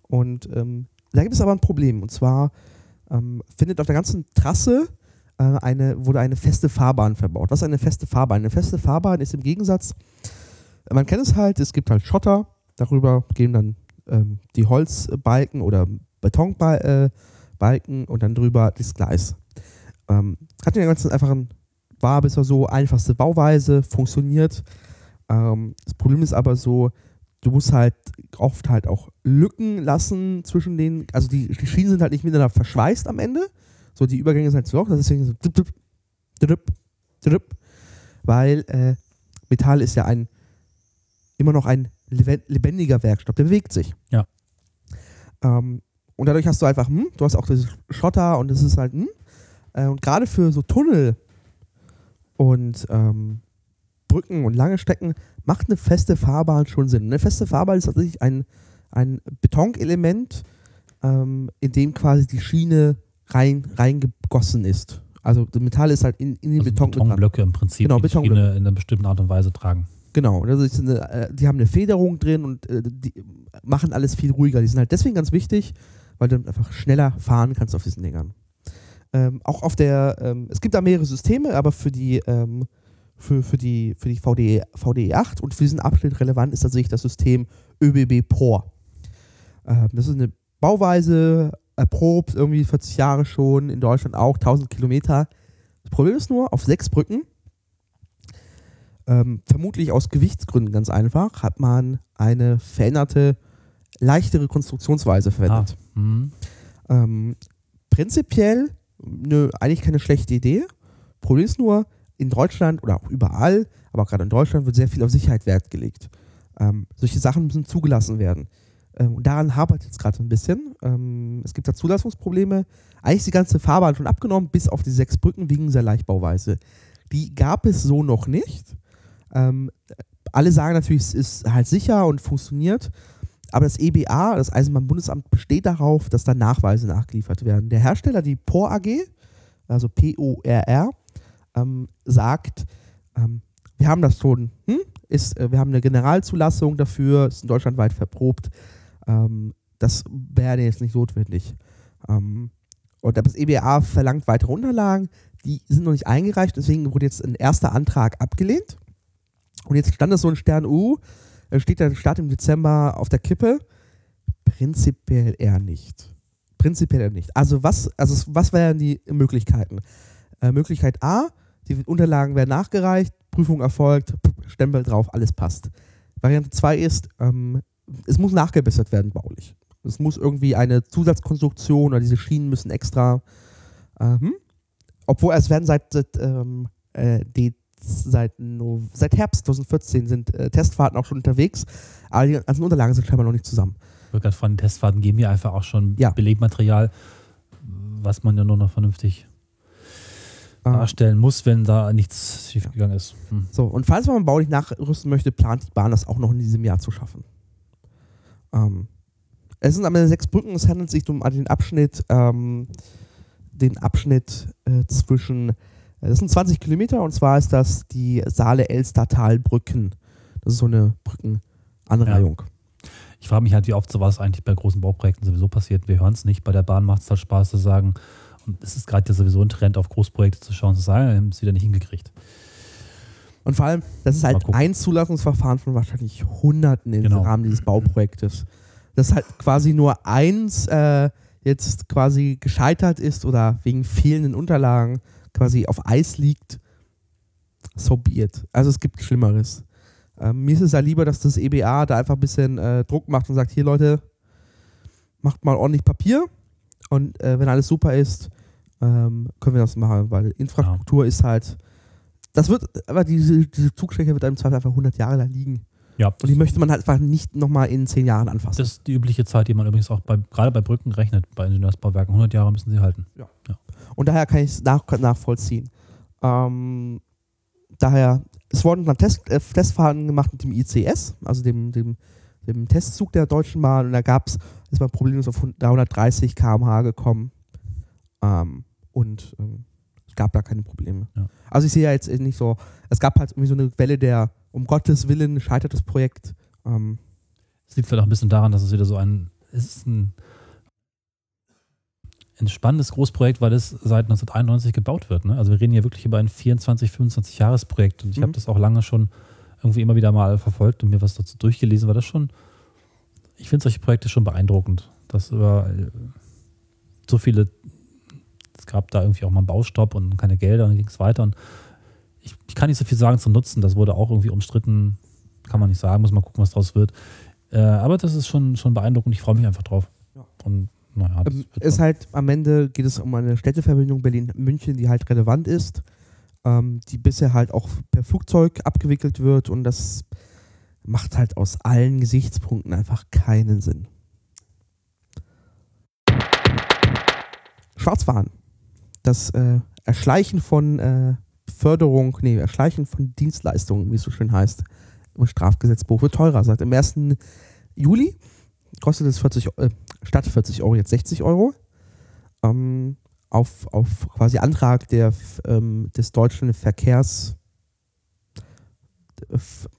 Und ähm, da gibt es aber ein Problem. Und zwar ähm, findet auf der ganzen Trasse äh, eine, wurde eine feste Fahrbahn verbaut. Was ist eine feste Fahrbahn? Eine feste Fahrbahn ist im Gegensatz, man kennt es halt, es gibt halt Schotter, darüber gehen dann ähm, die Holzbalken oder Betonbalken äh, und dann drüber das Gleis. Ähm, hat den ganzen einfachen war bisher so einfachste Bauweise, funktioniert. Ähm, das Problem ist aber so, du musst halt oft halt auch Lücken lassen zwischen den, also die, die Schienen sind halt nicht miteinander verschweißt am Ende. So, die Übergänge sind halt zu loch, deswegen so drip, drip, drip, weil äh, Metall ist ja ein immer noch ein lebendiger Werkstoff, der bewegt sich. Ja. Ähm, und dadurch hast du einfach, hm, du hast auch dieses Schotter und es ist halt, hm, äh, und gerade für so Tunnel und ähm, Brücken und lange Strecken macht eine feste Fahrbahn schon Sinn. Eine feste Fahrbahn ist tatsächlich ein, ein Betonelement, ähm, in dem quasi die Schiene rein, reingegossen ist. Also das Metall ist halt in, in den Also Beton. Betonblöcke im Prinzip, Genau, die Betonblöcke. Schiene in einer bestimmten Art und Weise tragen. Genau, ist eine, äh, die haben eine Federung drin und äh, die machen alles viel ruhiger. Die sind halt deswegen ganz wichtig, weil du einfach schneller fahren kannst auf diesen Dingern. Ähm, auch auf der, ähm, es gibt da mehrere Systeme, aber für die, ähm, für, für die, für die VDE, VDE 8 und für diesen Abschnitt relevant ist tatsächlich das System ÖBB POR. Ähm, das ist eine Bauweise, erprobt, irgendwie 40 Jahre schon, in Deutschland auch, 1000 Kilometer. Das Problem ist nur, auf sechs Brücken, ähm, vermutlich aus Gewichtsgründen ganz einfach, hat man eine veränderte, leichtere Konstruktionsweise verwendet. Ah, mhm. Ähm, prinzipiell nö, eigentlich keine schlechte Idee. Problem ist nur, in Deutschland oder auch überall, aber gerade in Deutschland wird sehr viel auf Sicherheit Wert gelegt. Ähm, solche Sachen müssen zugelassen werden. Ähm, und daran hapert jetzt gerade ein bisschen. Ähm, es gibt da Zulassungsprobleme. Eigentlich ist die ganze Fahrbahn schon abgenommen, bis auf die sechs Brücken wegen dieser Leichtbauweise. Die gab es so noch nicht. Ähm, alle sagen natürlich, es ist halt sicher und funktioniert. Aber das EBA, das Eisenbahnbundesamt, besteht darauf, dass da Nachweise nachgeliefert werden. Der Hersteller, die POR AG, also P-O-R-R, ähm, sagt, ähm, wir haben das schon, hm? ist, äh, wir haben eine Generalzulassung dafür, ist in Deutschland weit verprobt. Ähm, das wäre jetzt nicht notwendig. Ähm, und das EBA verlangt weitere Unterlagen, die sind noch nicht eingereicht, deswegen wurde jetzt ein erster Antrag abgelehnt. Und jetzt stand das so in Stern U, äh, steht der Start im Dezember auf der Kippe. Prinzipiell eher nicht. Prinzipiell eher nicht. Also was, also was wären die Möglichkeiten? Äh, Möglichkeit A, die Unterlagen werden nachgereicht, Prüfung erfolgt, Stempel drauf, alles passt. Variante 2 ist, ähm, es muss nachgebessert werden baulich. Es muss irgendwie eine Zusatzkonstruktion oder diese Schienen müssen extra, ähm, obwohl es werden seit, seit ähm, äh, die seit, no, seit Herbst 2014 sind äh, Testfahrten auch schon unterwegs, aber die ganzen Unterlagen sind scheinbar noch nicht zusammen. Ich wollte gerade von den Testfahrten geben hier einfach auch schon Ja. Belegmaterial, was man ja nur noch vernünftig darstellen muss, wenn da nichts schiefgegangen ist. Hm. So, und falls man baulich nachrüsten möchte, plant die Bahn das auch noch in diesem Jahr zu schaffen. Ähm, es sind am Ende sechs Brücken, es handelt sich um den Abschnitt, ähm, den Abschnitt äh, zwischen, äh, das sind 20 Kilometer und zwar ist das die Saale-Elstertal-Brücken. Das ist so eine Brückenanreihung. Ich frage mich halt, wie oft sowas eigentlich bei großen Bauprojekten sowieso passiert. Wir hören es nicht. Bei der Bahn macht es halt Spaß zu sagen, und es ist gerade ja sowieso ein Trend, auf Großprojekte zu schauen, zu sagen, wir haben es wieder nicht hingekriegt. Und vor allem, das ist halt ein Zulassungsverfahren von wahrscheinlich Hunderten im Genau. Rahmen dieses Bauprojektes. Das halt quasi nur eins äh, jetzt quasi gescheitert ist oder wegen fehlenden Unterlagen quasi auf Eis liegt. So be it. Also es gibt Schlimmeres. Ähm, mir ist es ja lieber, dass das EBA da einfach ein bisschen äh, Druck macht und sagt, hier Leute, macht mal ordentlich Papier und äh, wenn alles super ist, ähm, können wir das machen, weil Infrastruktur ist halt, das wird, aber diese, diese Zugstrecke wird im Zweifel einfach 100 Jahre da liegen Ja, und die möchte man halt einfach nicht nochmal in 10 Jahren anfassen. das ist die übliche Zeit, die man übrigens auch bei, gerade bei Brücken rechnet, bei Ingenieursbauwerken. 100 Jahre müssen sie halten. Und daher kann ich es nach, nachvollziehen. Ähm, daher, es wurden dann Test, äh, Testfahrten gemacht mit dem ICS, also dem, dem, dem Testzug der Deutschen Bahn. Und da gab es, ist man problemlos auf 330 km/h gekommen. Ähm, und ähm, es gab da keine Probleme. Ja. Also ich sehe ja jetzt nicht so, es gab halt irgendwie so eine Welle der, um Gottes Willen scheitert das Projekt. Ähm, Es liegt vielleicht auch ein bisschen daran, dass es wieder so ein, es ist ein, ein spannendes Großprojekt, weil es seit 1991 gebaut wird. Ne? Also wir reden hier wirklich über ein 24, 25 Jahresprojekt und ich Mhm. habe das auch lange schon irgendwie immer wieder mal verfolgt und mir was dazu durchgelesen, war das schon, ich finde solche Projekte schon beeindruckend, dass über äh, so viele, es gab da irgendwie auch mal einen Baustopp und keine Gelder und dann ging es weiter und ich, ich kann nicht so viel sagen zum Nutzen, das wurde auch irgendwie umstritten, kann man nicht sagen, muss mal gucken, was draus wird. Äh, aber das ist schon, schon beeindruckend. Ich freue mich einfach drauf. Ja. Und naja, das Ähm, ist halt am Ende geht es um eine Städteverbindung Berlin-München, die halt relevant ist, ähm, die bisher halt auch per Flugzeug abgewickelt wird und das macht halt aus allen Gesichtspunkten einfach keinen Sinn. Schwarzfahren. Das äh, Erschleichen von äh, Förderung, nee, Erschleichen von Dienstleistungen, wie es so schön heißt, im Strafgesetzbuch wird teurer. Seit dem 1. Juli kostet es 40, äh, statt 40 Euro jetzt 60 Euro. Ähm, auf, auf quasi Antrag der, ähm, des deutschen Verkehrs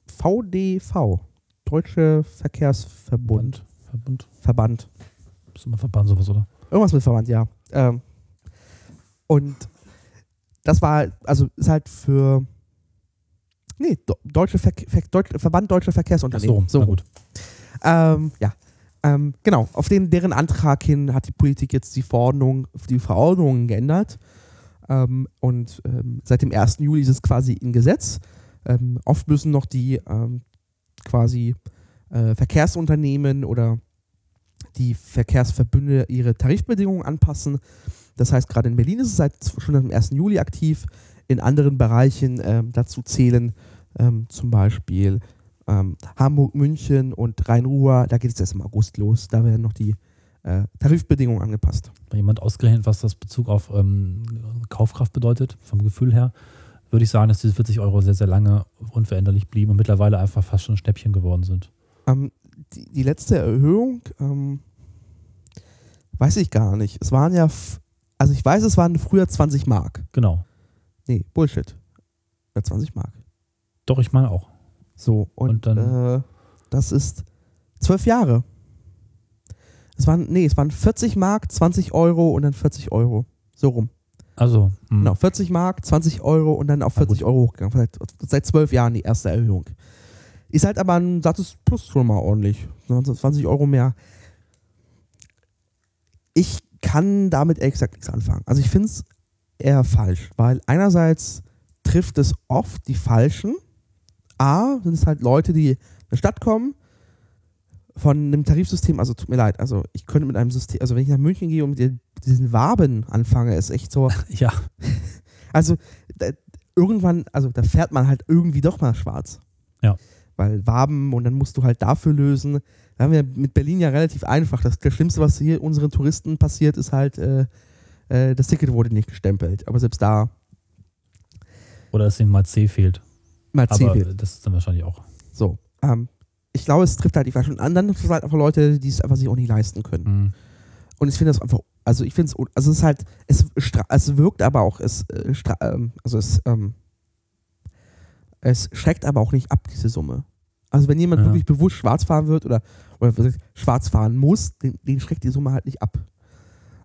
VDV, Deutsche Verkehrsverbund, Verbund. Verband. Ist immer Verband sowas, oder? Irgendwas mit Verband, ja. Ähm, Und das war, also ist halt für, nee, Deutsche Ver Ver Deutsch, Verband Deutscher Ach Verkehrsunternehmen. so, na gut. Ähm, ja. Ähm, genau, auf den, deren Antrag hin hat die Politik jetzt die Verordnung, die Verordnungen geändert. Ähm, und ähm, seit dem 1. Juli ist es quasi in Gesetz. Ähm, oft müssen noch die ähm, quasi äh, Verkehrsunternehmen oder die Verkehrsverbünde ihre Tarifbedingungen anpassen. Das heißt, gerade in Berlin ist es seit schon am 1. Juli aktiv. In anderen Bereichen ähm, dazu zählen zum Beispiel ähm, Hamburg, München und Rhein-Ruhr. Da geht es erst im August los. Da werden noch die äh, Tarifbedingungen angepasst. Hat jemand ausgerechnet, was das Bezug auf ähm, Kaufkraft bedeutet, vom Gefühl her, würde ich sagen, dass diese 40 Euro sehr, sehr lange unveränderlich blieben und mittlerweile einfach fast schon ein Schnäppchen geworden sind. Ähm, die, die letzte Erhöhung, ähm, weiß ich gar nicht. Es waren ja, also ich weiß, es waren früher 20 Mark. Genau. Nee, Bullshit. Ja, 20 Mark. Doch, ich meine auch. So, und, Und dann- äh, das ist zwölf Jahre. Es waren, nee, es waren 40 Mark, 20 Euro und dann 40 Euro. So rum. Also, mh, Genau, 40 Mark, 20 Euro und dann auf Na 40 gut. Euro hochgegangen. Seit, seit zwölf Jahren die erste Erhöhung. Ist halt aber ein sattes Plus schon mal ordentlich. 20 Euro mehr. Ich kann damit ehrlich gesagt nichts anfangen. Also ich finde es eher falsch, weil einerseits trifft es oft die Falschen. A, sind es halt Leute, die in eine Stadt kommen, von einem Tarifsystem, also tut mir leid, also ich könnte mit einem System, also wenn ich nach München gehe und mit diesen Waben anfange, ist echt so, ja, also da, irgendwann, also da fährt man halt irgendwie doch mal schwarz. Ja. Weil Waben und dann musst du halt dafür lösen. Da haben wir mit Berlin ja relativ einfach. Das, das Schlimmste, was hier unseren Touristen passiert, ist halt, äh, äh, das Ticket wurde nicht gestempelt. Aber selbst da oder dass ihnen mal C fehlt. Mal C Aber das ist dann wahrscheinlich auch. So. Ähm, ich glaube, es trifft halt die Falschen. Und dann trifft es halt einfach Leute, die es einfach sich auch nicht leisten können. Mh. Und ich finde das einfach, also ich finde es, also es ist halt, es, es wirkt aber auch, es, äh, ähm, also es, ähm, es schreckt aber auch nicht ab, diese Summe. Also wenn jemand Ja. wirklich bewusst schwarz fahren wird oder, oder schwarz fahren muss, den, den schreckt die Summe halt nicht ab.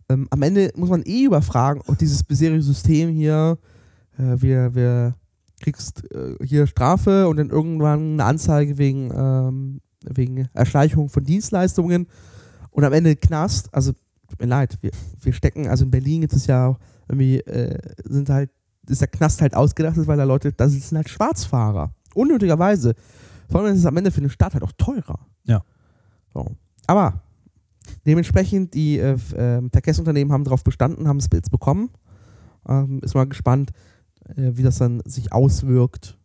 Ähm, am Ende muss man eh überfragen, ob dieses bisherige System hier, äh, wir, wir kriegst äh, hier Strafe und dann irgendwann eine Anzeige wegen, ähm, wegen Erschleichung von Dienstleistungen und am Ende Knast, also tut mir leid, wir, wir stecken, also in Berlin gibt es ja auch irgendwie, äh, sind halt, ist der Knast halt ausgedacht, weil da Leute, da sitzen halt Schwarzfahrer. Unnötigerweise. Vor allem ist es am Ende für den Staat halt auch teurer. Ja. So. Aber dementsprechend, die äh, ähm, Verkehrsunternehmen haben darauf bestanden, haben es jetzt bekommen. Ähm, ist mal gespannt, äh, wie das dann sich auswirkt.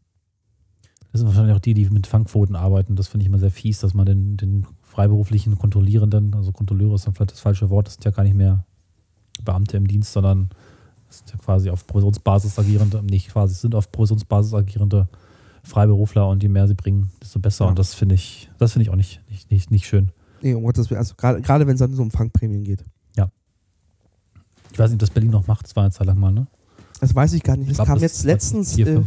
Das sind wahrscheinlich auch die, die mit Fangquoten arbeiten. Das finde ich immer sehr fies, dass man den, den freiberuflichen Kontrollierenden, also Kontrolleure ist dann vielleicht das falsche Wort, das sind ja gar nicht mehr Beamte im Dienst, sondern das sind ja quasi auf Provisionsbasis agierende, nicht quasi, sind auf Provisionsbasis agierende Freiberufler und je mehr sie bringen, desto besser. Ja. Und das finde ich, das finde ich auch nicht, nicht, nicht, nicht schön. Nee, um Gottes Willen, also gerade wenn es dann so um Fangprämien geht. Ich weiß nicht, ob das Berlin noch macht, das war eine Zeit lang mal, ne? Das weiß ich gar nicht. Ich Das glaub, kam das jetzt letztens vier, äh,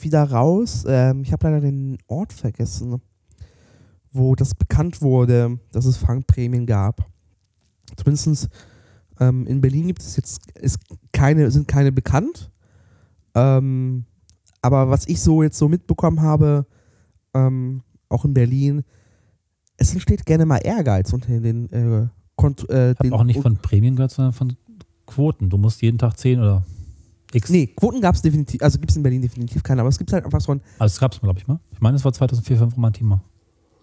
wieder raus. Ähm, ich habe leider den Ort vergessen, wo das bekannt wurde, dass es Fangprämien gab. Zumindest ähm, in Berlin gibt es jetzt ist keine, sind keine bekannt. Ähm, aber was ich so jetzt so mitbekommen habe, ähm, auch in Berlin, es entsteht gerne mal Ehrgeiz unter den äh, Kont äh, Ich habe den auch nicht von Prämien gehört, sondern von Quoten. Du musst jeden Tag 10 oder X. Nee, Quoten gab es definitiv, also gibt es in Berlin definitiv keine, aber es gibt halt einfach so ein, Also das gab es, glaube ich, mal. Ich meine, es war 2004, 2005 mal ein Thema.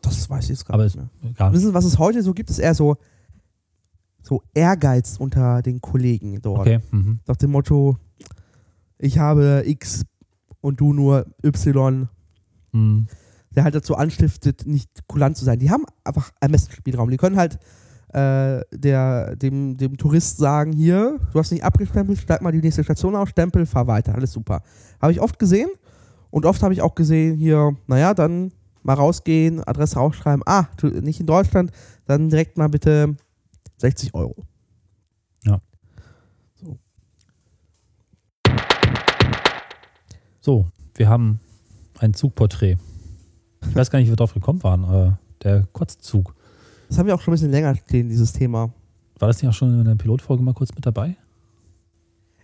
das weiß ich jetzt gar Aber nicht es-. Egal. Wissen Sie, was es heute so gibt, ist eher so, so Ehrgeiz unter den Kollegen dort. Okay. Mhm. Nach dem Motto, ich habe X und du nur Y, Mhm. der halt dazu anstiftet, nicht kulant zu sein. Die haben einfach Ermessensspielraum. Die können halt äh, der, dem, dem Tourist sagen, hier, du hast nicht abgestempelt, steig mal die nächste Station auf, Stempel, fahr weiter, alles super. Habe ich oft gesehen und oft habe ich auch gesehen, hier, naja, dann mal rausgehen, Adresse rausschreiben, ah, nicht in Deutschland, dann direkt mal bitte 60 Euro. So, wir haben ein Zugporträt. Ich weiß gar nicht, wie wir drauf gekommen waren. Äh, der Kurzzug. Das haben wir auch schon ein bisschen länger stehen, dieses Thema. War das nicht auch schon in der Pilotfolge mal kurz mit dabei?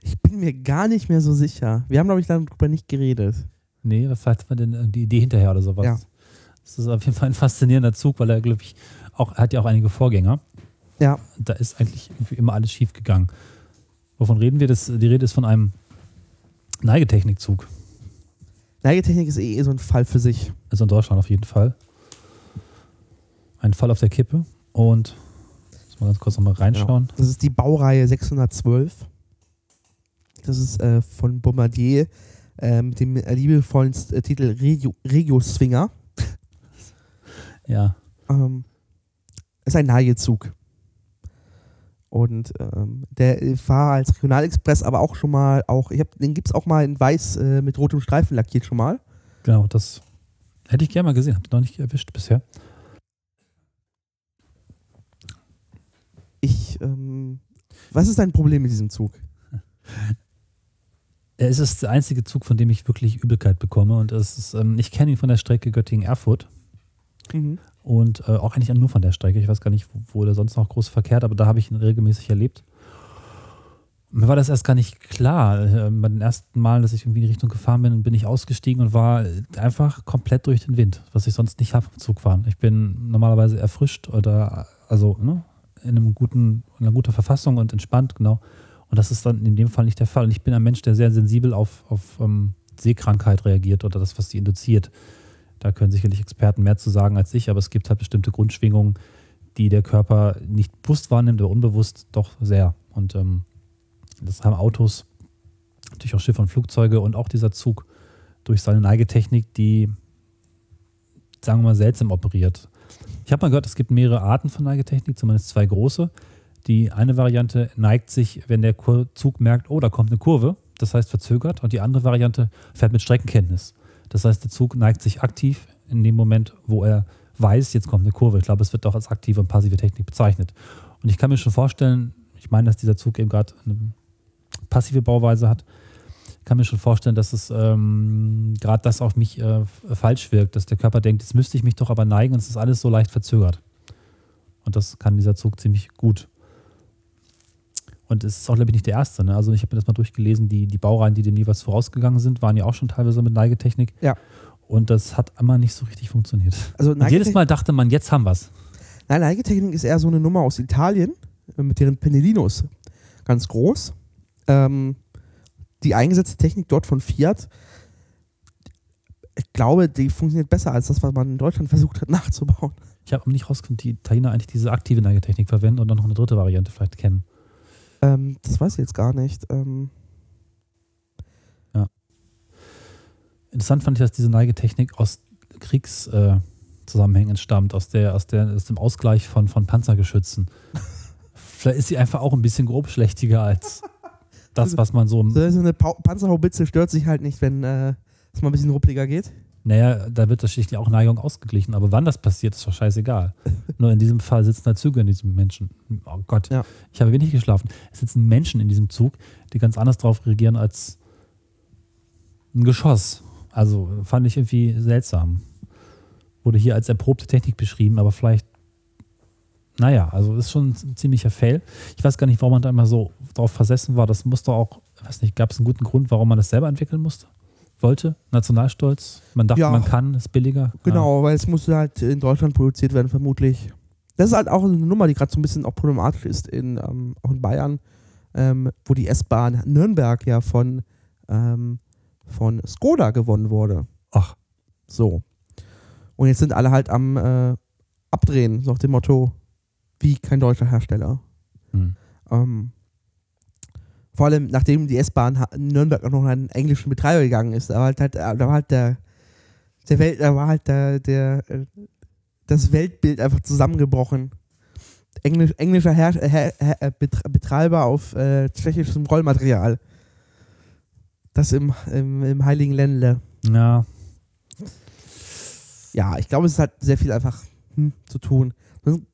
Ich bin mir gar nicht mehr so sicher. Wir haben, glaube ich, darüber nicht geredet. Nee, was hat man denn die Idee hinterher oder sowas? Ja. Das ist auf jeden Fall ein faszinierender Zug, weil er, glaube ich, auch, hat ja auch einige Vorgänger. Ja. Da ist eigentlich immer alles schief gegangen. Wovon reden wir? Das, die Rede ist von einem Neigetechnikzug. Neigetechnik ist eh so ein Fall für sich. Also in Deutschland auf jeden Fall. Ein Fall auf der Kippe. Und muss mal ganz kurz nochmal reinschauen. Das ist die Baureihe 612. Das ist äh, von Bombardier äh, mit dem liebevollen äh, Titel Regio, Regio Swinger. Ja. Ähm, ist ein Neigezug. Und ähm, der war als Regionalexpress aber auch schon mal, auch, ich hab, den gibt es auch mal in weiß äh, mit rotem Streifen lackiert schon mal. Genau, das hätte ich gerne mal gesehen, habe ich noch nicht erwischt bisher. Ich, ähm, was ist dein Problem mit diesem Zug? Es ist der einzige Zug, von dem ich wirklich Übelkeit bekomme. Und es ist, ähm, ich kenne ihn von der Strecke Göttingen-Erfurt. Mhm. Und äh, auch eigentlich nur von der Strecke. Ich weiß gar nicht, wo, wo der sonst noch groß verkehrt, aber da habe ich ihn regelmäßig erlebt. Mir war das erst gar nicht klar. Äh, bei den ersten Malen, dass ich irgendwie in die Richtung gefahren bin, bin ich ausgestiegen und war einfach komplett durch den Wind, was ich sonst nicht habe im Zugfahren. Ich bin normalerweise erfrischt oder also ne, in, einem guten, in einer guten Verfassung und entspannt, genau. Und das ist dann in dem Fall nicht der Fall. Und ich bin ein Mensch, der sehr sensibel auf, auf ähm, Seekrankheit reagiert oder das, was die induziert. Da können sicherlich Experten mehr zu sagen als ich, aber es gibt halt bestimmte Grundschwingungen, die der Körper nicht bewusst wahrnimmt, aber unbewusst doch sehr. Und ähm, das haben Autos, natürlich auch Schiffe und Flugzeuge und auch dieser Zug durch seine Neigetechnik, die, sagen wir mal, seltsam operiert. Ich habe mal gehört, es gibt mehrere Arten von Neigetechnik, zumindest zwei große. Die eine Variante neigt sich, wenn der Zug merkt, oh, da kommt eine Kurve, das heißt verzögert. Und die andere Variante fährt mit Streckenkenntnis. Das heißt, der Zug neigt sich aktiv in dem Moment, wo er weiß, jetzt kommt eine Kurve. Ich glaube, es wird auch als aktive und passive Technik bezeichnet. Und ich kann mir schon vorstellen, ich meine, dass dieser Zug eben gerade eine passive Bauweise hat. Ich kann mir schon vorstellen, dass es ähm, gerade das auf mich äh, falsch wirkt, dass der Körper denkt, jetzt müsste ich mich doch aber neigen und es ist alles so leicht verzögert. Und das kann dieser Zug ziemlich gut. Und es ist auch, glaube ich, nicht der erste. Ne? Also ich habe mir das mal durchgelesen, die, die Baureihen, die dem jeweils vorausgegangen sind, waren ja auch schon teilweise mit Neigetechnik. Ja. Und das hat immer nicht so richtig funktioniert. Also Und jedes Mal dachte man, jetzt haben wir es. Nein, Neigetechnik ist eher so eine Nummer aus Italien äh, mit deren Penelinos. Ganz groß. Ähm, die eingesetzte Technik dort von Fiat, ich glaube, die funktioniert besser als das, was man in Deutschland versucht hat nachzubauen. Ich habe nicht rausgefunden, die Italiener eigentlich diese aktive Neigetechnik verwenden und dann noch eine dritte Variante vielleicht kennen. Ähm, das weiß ich jetzt gar nicht. Ähm, Interessant fand ich, dass diese Neigetechnik aus Kriegszusammenhängen entstammt, aus, der, aus, der, aus dem Ausgleich von, von Panzergeschützen. Vielleicht ist sie einfach auch ein bisschen grobschlächtiger als das, was man so. so eine pa Panzerhaubitze stört sich halt nicht, wenn äh, es mal ein bisschen ruppeliger geht. Naja, da wird tatsächlich auch Neigung ausgeglichen. Aber wann das passiert, ist doch scheißegal. Nur in diesem Fall sitzen da Züge in diesem Menschen. Oh Gott, Ja. ich habe wenig geschlafen. Es sitzen Menschen in diesem Zug, die ganz anders drauf reagieren als ein Geschoss. Also fand ich irgendwie seltsam. Wurde hier als erprobte Technik beschrieben, aber vielleicht, naja, also ist schon ein ziemlicher Fail. Ich weiß gar nicht, warum man da immer so drauf versessen war. Das musste auch, weiß nicht, gab es einen guten Grund, warum man das selber entwickeln musste? Wollte? Nationalstolz? Man dachte, Ja. man kann, ist billiger. Genau, weil es musste halt in Deutschland produziert werden, vermutlich. Das ist halt auch eine Nummer, die gerade so ein bisschen auch problematisch ist, in, ähm, auch in Bayern, ähm, wo die S-Bahn Nürnberg ja von, ähm, von Skoda gewonnen wurde. Ach, So. Und jetzt sind alle halt am äh, Abdrehen, so nach dem Motto, wie kein deutscher Hersteller. hm. Ähm, vor allem, nachdem die S-Bahn Nürnberg auch noch einen englischen Betreiber gegangen ist, da war halt, da war halt der, der Welt, da war halt der, der, das Weltbild einfach zusammengebrochen. Englisch, englischer Her Her Her Bet- Betreiber auf äh, tschechischem Rollmaterial. Das im, im, im Heiligen Ländle. ja, Ja, ich glaube, es halt sehr viel einfach hm, zu tun.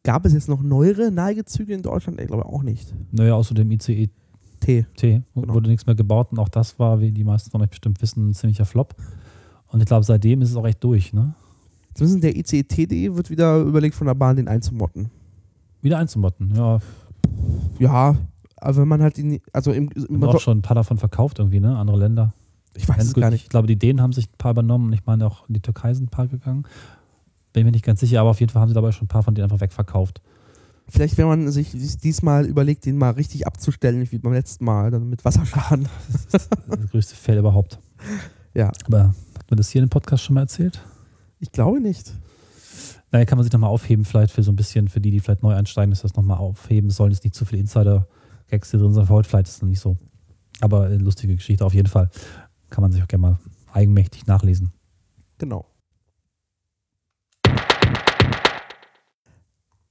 Gab es jetzt noch neuere Neigezüge in Deutschland? Ich glaube auch nicht. naja, außer dem ICE T. T Genau. wurde nichts mehr gebaut und auch das war, wie die meisten von euch bestimmt wissen, ein ziemlicher Flop. Und ich glaube, seitdem ist es auch echt durch, ne? Zumindest der ICE-TD wird wieder überlegt von der Bahn, den einzumotten. Wieder einzumotten, ja. Ja, aber wenn man halt in, also im, im auch schon ein paar davon verkauft irgendwie, ne? Andere Länder. ich weiß es Endgültig. gar nicht. Ich glaube, die Dänen haben sich ein paar übernommen und ich meine auch in die Türkei sind ein paar gegangen. Bin mir nicht ganz sicher, aber auf jeden Fall haben sie dabei schon ein paar von denen einfach wegverkauft. Vielleicht, wenn man sich dies- diesmal überlegt, den mal richtig abzustellen, wie beim letzten Mal, dann mit Wasserschaden. Das ist das größte Fail überhaupt. Ja. Aber hat man das hier in dem Podcast schon mal erzählt? Ich glaube nicht. Naja, kann man sich nochmal aufheben, vielleicht für so ein bisschen, für die, die vielleicht neu einsteigen, dass das nochmal aufheben sollen, dass nicht zu viele Insider-Gags hier drin sind. Für heute vielleicht ist es nicht so. Aber äh, lustige Geschichte auf jeden Fall. Kann man sich auch gerne mal eigenmächtig nachlesen. Genau.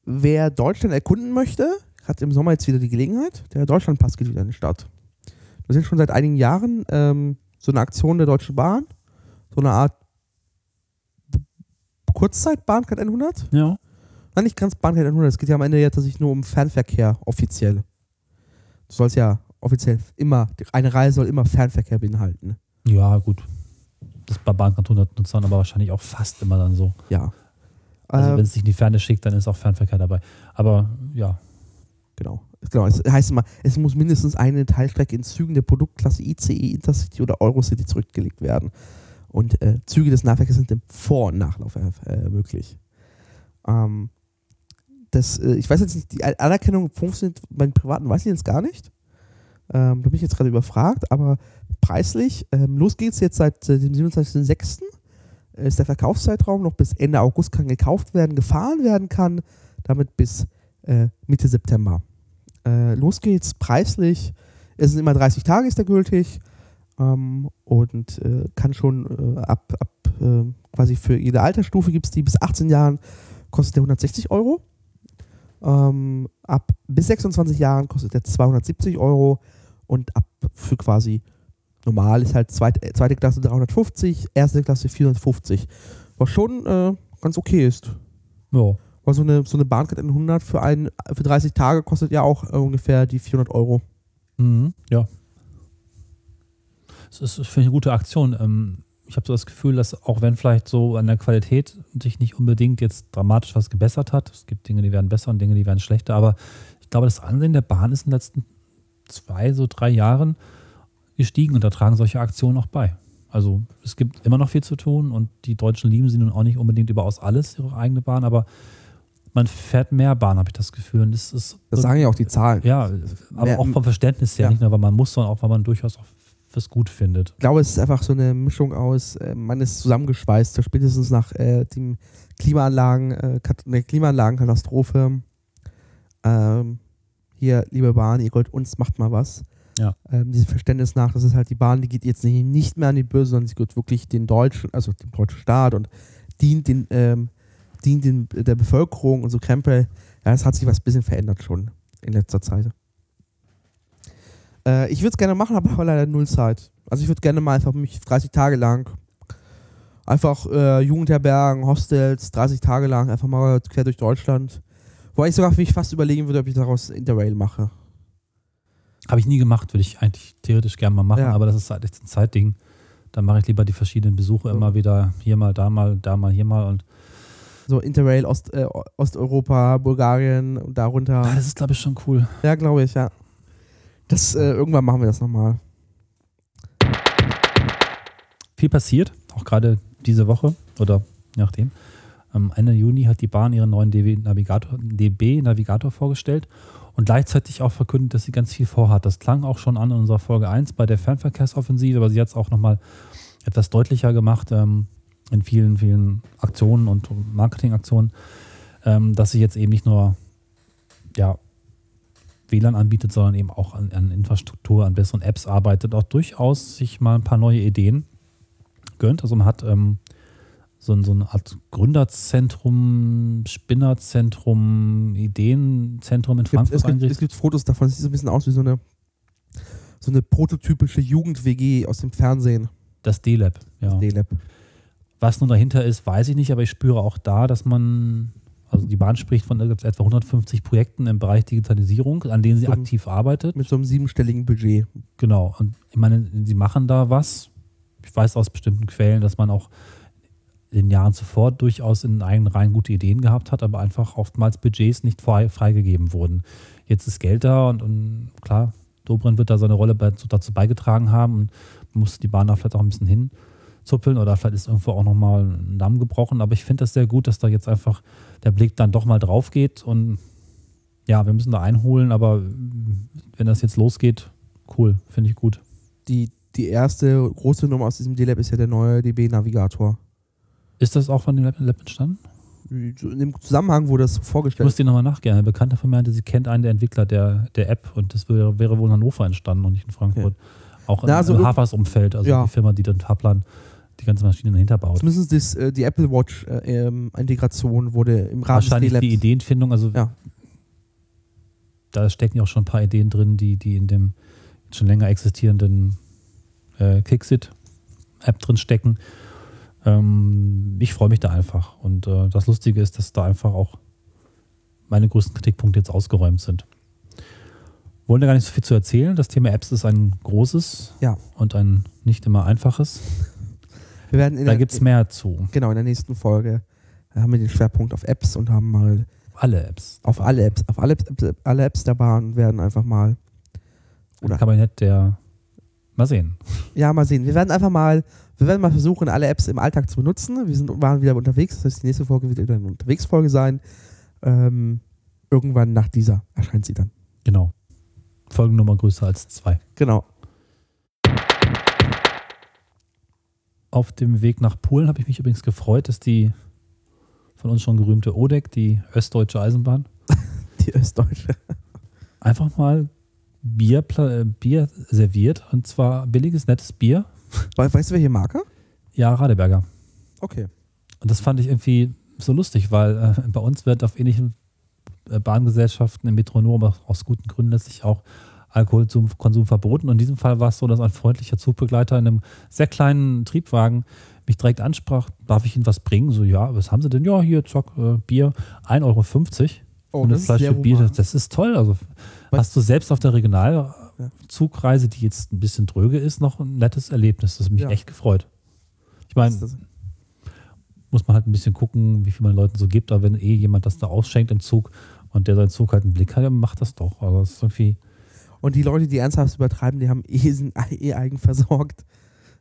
Wer Deutschland erkunden möchte, hat im Sommer jetzt wieder die Gelegenheit. Der Deutschlandpass geht wieder in die Stadt. Das ist schon seit einigen Jahren ähm, so eine Aktion der Deutschen Bahn. So eine Art Kurzzeitbahn 100. Ja. Nein, nicht ganz Bahncard 100. Es geht ja am Ende jetzt tatsächlich nur um Fernverkehr offiziell. Du sollst ja offiziell immer, eine Reise soll immer Fernverkehr beinhalten. Ja, gut. Das ist bei Bahncard 100 Nutzern aber wahrscheinlich auch fast immer dann so. Ja. Also Ähm, wenn es sich in die Ferne schickt, dann ist auch Fernverkehr dabei. Aber ja, Genau. genau. Es heißt immer, es muss mindestens eine Teilstrecke in Zügen der Produktklasse ICE, Intercity oder Eurocity zurückgelegt werden. Und äh, Züge des Nahverkehrs sind im Vor- und Nachlauf äh, möglich. Ähm, das, äh, ich weiß jetzt nicht, die Anerkennung funktioniert bei den Privaten, weiß ich jetzt gar nicht. Ähm, da bin ich jetzt gerade überfragt, aber preislich, ähm, los geht's jetzt seit äh, dem 27.06. ist der Verkaufszeitraum noch bis Ende August kann gekauft werden, gefahren werden kann, damit bis äh, Mitte September. Äh, los geht's, preislich. Es sind immer 30 Tage, ist der gültig. Ähm, und äh, kann schon äh, ab, ab äh, quasi für jede Altersstufe gibt es die bis 18 Jahren, kostet der 160 Euro. Ähm, ab bis 26 Jahren kostet der 270 Euro. Und ab für quasi normal ist halt zweit, äh, zweite Klasse 350, erste Klasse 450. Was schon äh, ganz okay ist. ja. Weil so eine, so eine Bahncard 100 für, ein, für 30 Tage kostet ja auch äh, ungefähr die 400 Euro. Mhm, ja. Das ist, finde ich, eine gute Aktion. Ähm, ich habe so das Gefühl, dass auch wenn vielleicht so an der Qualität sich nicht unbedingt jetzt dramatisch was gebessert hat, es gibt Dinge, die werden besser und Dinge, die werden schlechter, aber ich glaube, das Ansehen der Bahn ist in den letzten zwei, so drei Jahren gestiegen und da tragen solche Aktionen auch bei. Also es gibt immer noch viel zu tun und die Deutschen lieben sie nun auch nicht unbedingt überaus alles, ihre eigene Bahn, aber man fährt mehr Bahn, habe ich das Gefühl. Und das ist Das sagen ja auch die Zahlen. ja, aber Mehr- auch vom Verständnis her, Ja. nicht nur, weil man muss, sondern auch, weil man durchaus auch was gut findet. Ich glaube, es ist einfach so eine Mischung aus, äh, man ist zusammengeschweißt, spätestens nach äh, dem Klimaanlagen, äh, Klimaanlagenkatastrophe. Ähm, hier, liebe Bahn, ihr wollt uns, macht mal was. Ja. Ähm, diesem Verständnis nach, das ist halt die Bahn, die geht jetzt nicht, mehr an die Börse, sondern sie gehört wirklich den Deutschen, also dem deutschen Staat und dient den, ähm, dient den, der Bevölkerung und so Krempel. Ja, es hat sich was ein bisschen verändert schon in letzter Zeit. Äh, ich würde es gerne machen, aber habe leider null Zeit. Also ich würde gerne mal einfach mich 30 Tage lang einfach äh, Jugendherbergen, Hostels, 30 Tage lang einfach mal quer durch Deutschland. Wobei ich sogar mich fast überlegen würde, ob ich daraus Interrail mache. Habe ich nie gemacht, würde ich eigentlich theoretisch gerne mal machen, Ja. aber das ist halt echt ein Zeitding. Dann mache ich lieber die verschiedenen Besuche Ja. immer wieder hier mal, da mal, da mal, hier mal und So Interrail Ost, äh, Osteuropa, Bulgarien und darunter. ah, das ist, glaube ich, schon cool. Ja, glaube ich, ja. Das, äh, irgendwann machen wir das nochmal. Viel passiert, auch gerade diese Woche oder je nachdem. Am Ende Juni hat die Bahn ihren neuen DB-Navigator DB Navigator vorgestellt und gleichzeitig auch verkündet, dass sie ganz viel vorhat. Das klang auch schon an in unserer Folge 1 bei der Fernverkehrsoffensive, aber sie hat es auch nochmal etwas deutlicher gemacht ähm, in vielen, vielen Aktionen und Marketingaktionen, ähm, dass sie jetzt eben nicht nur ja, WLAN anbietet, sondern eben auch an, an Infrastruktur, an besseren Apps arbeitet, auch durchaus sich mal ein paar neue Ideen gönnt. Also man hat ähm, so, so eine Art Gründerzentrum, Spinnerzentrum, Ideenzentrum in Es gibt, Frankfurt es, gibt, es gibt Fotos davon, es sieht so ein bisschen aus wie so eine, so eine prototypische Jugend-WG aus dem Fernsehen. Das D-Lab, ja. D-Lab. Was nun dahinter ist, weiß ich nicht, aber ich spüre auch da, dass man, also die Bahn spricht von etwa 150 Projekten im Bereich Digitalisierung, an denen sie Mhm. aktiv arbeitet. Mit so einem siebenstelligen Budget. Genau. Und ich meine, sie machen da was. Ich weiß aus bestimmten Quellen, dass man auch in Jahren zuvor durchaus in eigenen Reihen gute Ideen gehabt hat, aber einfach oftmals Budgets nicht frei, freigegeben wurden. Jetzt ist Geld da und, und klar, Dobrindt wird da seine Rolle bei, dazu beigetragen haben und muss die Bahn da vielleicht auch ein bisschen hinzuppeln oder vielleicht ist irgendwo auch nochmal ein Damm gebrochen. Aber ich finde das sehr gut, dass da jetzt einfach der Blick dann doch mal drauf geht und ja, wir müssen da einholen, aber wenn das jetzt losgeht, cool, finde ich gut. Die, die erste große Nummer aus diesem D-Lab ist ja der neue DB-Navigator. Ist das auch von dem Lab entstanden? In dem Zusammenhang wurde das Ich vorgestellt. muss dir nochmal nachgehen. Ein Bekannter von mir meinte, sie kennt einen der Entwickler der, der App und das wäre, wäre wohl in Hannover entstanden und nicht in Frankfurt. Auch Na, im, also im Hafers-Umfeld, also Ja. die Firma, die den Fahrplan, die ganze Maschine dahinter baut. Zumindest das, äh, die Apple Watch-Integration wurde im Rahmen Wahrscheinlich des die. Ideenfindung, also Ja. da stecken ja auch schon ein paar Ideen drin, die, die in dem schon länger existierenden äh, Kixit-App drin stecken. Ähm, ich freue mich da einfach. Und äh, das Lustige ist, dass da einfach auch meine größten Kritikpunkte jetzt ausgeräumt sind. Wollen da gar nicht so viel zu erzählen. Das Thema Apps ist ein großes Ja. und ein nicht immer einfaches. Wir werden Da gibt es mehr zu. Genau, in der nächsten Folge haben wir den Schwerpunkt auf Apps und haben mal Alle Apps. auf alle Apps, auf alle Apps, alle Apps der Bahn werden einfach mal, Ein Oder- Kabinett der. Mal sehen. ja, mal sehen. Wir werden einfach mal, wir werden mal versuchen, alle Apps im Alltag zu benutzen. Wir sind, waren wieder unterwegs, das heißt, die nächste Folge wird wieder eine Unterwegsfolge sein. Ähm, irgendwann nach dieser erscheint sie dann. Genau. Folgennummer größer als zwei. Genau. Auf dem Weg nach Polen habe ich mich übrigens gefreut, dass die von uns schon gerühmte ODEC, die Östdeutsche Eisenbahn, Die Östdeutsche. einfach mal Bier, äh, Bier serviert. Und zwar billiges, nettes Bier. We weißt du, welche Marke? Ja, Radeberger. Okay. Und das fand ich irgendwie so lustig, weil äh, bei uns wird auf ähnlichen äh, Bahngesellschaften im Metronom aus, aus guten Gründen letztlich auch Alkoholkonsum verboten. Und in diesem Fall war es so, dass ein freundlicher Zugbegleiter in einem sehr kleinen Triebwagen mich direkt ansprach, darf ich Ihnen was bringen? So, ja, was haben Sie denn? Ja, hier, zack, äh, Bier, 1,50 Euro. Oh, Und das das ist Fleisch sehr für Bier, das, das ist toll. Also Was- hast du selbst auf der Regionalzugreise, die jetzt ein bisschen dröge ist, noch ein nettes Erlebnis. Das hat mich Ja. echt gefreut. Ich meine, muss man halt ein bisschen gucken, wie viel man Leuten so gibt. Aber wenn eh jemand das da ausschenkt im Zug und der seinen Zug halt einen Blick hat, dann macht das doch. Also das ist irgendwie, Und die Leute, die ernsthaft übertreiben, die haben eh, sind eh eigen versorgt.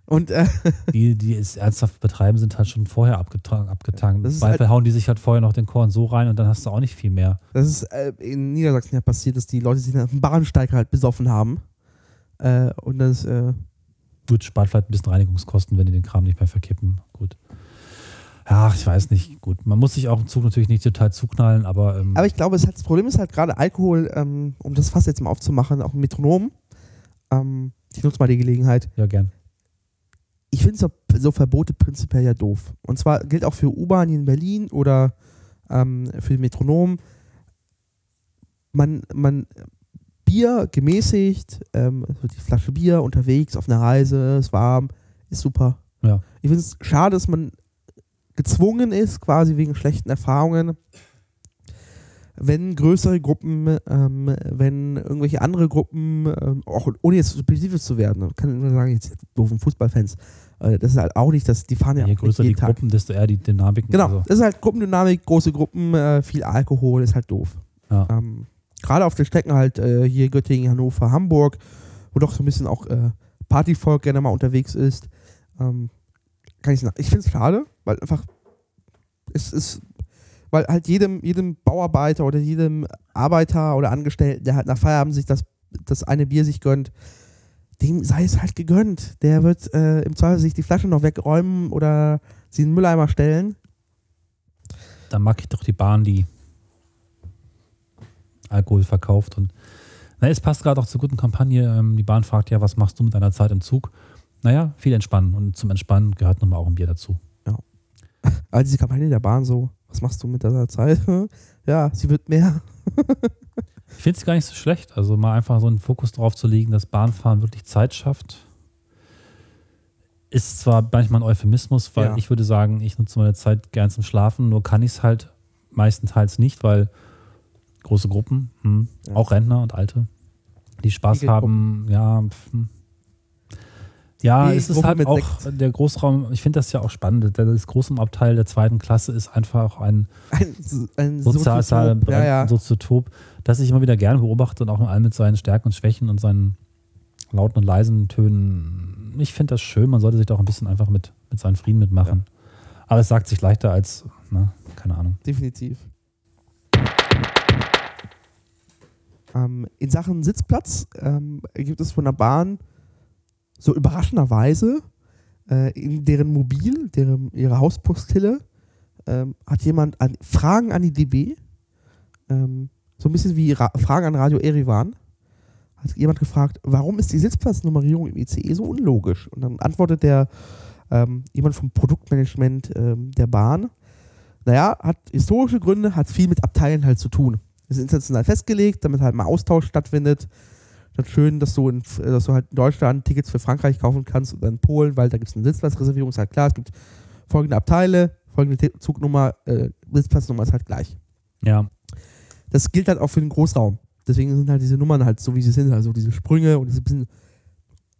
Und äh, die, die es ernsthaft betreiben, sind halt schon vorher abgetan. abgetan. Das Im Zweifel halt- hauen die sich halt vorher noch den Korn so rein und dann hast du auch nicht viel mehr. das ist äh, in Niedersachsen ja passiert, dass die Leute sich auf dem Bahnsteig halt besoffen haben. Äh, und das, äh, Gut, spart vielleicht ein bisschen Reinigungskosten, wenn die den Kram nicht mehr verkippen. Gut. Ja, ich weiß nicht. Gut, man muss sich auch im Zug natürlich nicht total zuknallen, aber, ähm, aber ich glaube, hat, das Problem ist halt gerade Alkohol, ähm, um das Fass jetzt mal aufzumachen, auch ein Metronom. Ähm, ich nutze mal die Gelegenheit. ja, gern. Ich finde so, so Verbote prinzipiell ja doof. Und zwar gilt auch für U-Bahn in Berlin oder ähm, für Metronom. Man, man Bier gemäßigt, ähm, also die Flasche Bier unterwegs auf einer Reise, ist warm, ist super. Ja. Ich finde es schade, dass man gezwungen ist, quasi wegen schlechten Erfahrungen, wenn größere Gruppen, ähm, wenn irgendwelche andere Gruppen, ähm, auch ohne jetzt spezifisch zu werden, kann ich nur sagen, jetzt doofen Fußballfans, äh, das ist halt auch nicht, dass die fahren ja Je größer die Tag. Gruppen, desto eher die Dynamiken. Genau, Also, das ist halt Gruppendynamik, große Gruppen, äh, viel Alkohol, ist halt doof. ja. Ähm, Gerade auf den Strecken halt äh, hier Göttingen, Hannover, Hamburg, wo doch so ein bisschen auch äh, Partyvolk gerne mal unterwegs ist. Ähm, kann ich sagen. Ich finde es schade, weil einfach es ist, weil halt jedem, jedem Bauarbeiter oder jedem Arbeiter oder Angestellten, der halt nach Feierabend sich das, das eine Bier sich gönnt, dem sei es halt gegönnt. Der wird äh, im Zweifel sich die Flasche noch wegräumen oder sie in den Mülleimer stellen. dann mag ich doch die Bahn, die Alkohol verkauft. Und na, es passt gerade auch zur guten Kampagne. Ähm, die Bahn fragt ja, was machst du mit deiner Zeit im Zug? Naja, viel entspannen. Und zum Entspannen gehört nun mal auch ein Bier dazu. Aber diese Kampagne der Bahn so, was machst du mit deiner Zeit? ja, sie wird mehr. Ich finde es gar nicht so schlecht. Also mal einfach so einen Fokus drauf zu legen, dass Bahnfahren wirklich Zeit schafft. Ist zwar manchmal ein Euphemismus, weil Ja. ich würde sagen, ich nutze meine Zeit gern zum Schlafen, nur kann ich es halt meistenteils nicht, weil große Gruppen, hm, Ja. auch Rentner und Alte, die Spaß haben, ja, pf, hm. Ja, Nee, es ist halt auch Sekt. der Großraum, ich finde das ja auch spannend. Das Großraumabteil der zweiten Klasse ist einfach ein Ein, ein sozial Soziotop, ja, ja. Soziotop, das ich immer wieder gerne beobachte und auch in allem mit seinen Stärken und Schwächen und seinen lauten und leisen Tönen. Ich finde das schön, man sollte sich da auch ein bisschen einfach mit, mit seinen Frieden mitmachen. Aber es sagt sich leichter als, na, keine Ahnung. definitiv. Ähm, in Sachen Sitzplatz ähm, gibt es von der Bahn so überraschenderweise äh, in deren Mobil, deren, ihre Hauspostille, ähm, hat jemand an, Fragen an die DB, ähm, so ein bisschen wie Ra Fragen an Radio Erivan, hat jemand gefragt, warum ist die Sitzplatznummerierung im ICE so unlogisch? Und dann antwortet der ähm, jemand vom Produktmanagement ähm, der Bahn, naja, hat historische Gründe, hat viel mit Abteilen halt zu tun. Es ist international festgelegt, damit halt mal Austausch stattfindet. Dann schön, dass du, in, dass du halt in Deutschland Tickets für Frankreich kaufen kannst oder in Polen, weil da gibt es eine Sitzplatzreservierung, ist halt klar, es gibt folgende Abteile, folgende Zugnummer, äh, Sitzplatznummer ist halt gleich. Ja, Das gilt halt auch für den Großraum. Deswegen sind halt diese Nummern halt so, wie sie sind, also diese Sprünge und diese bisschen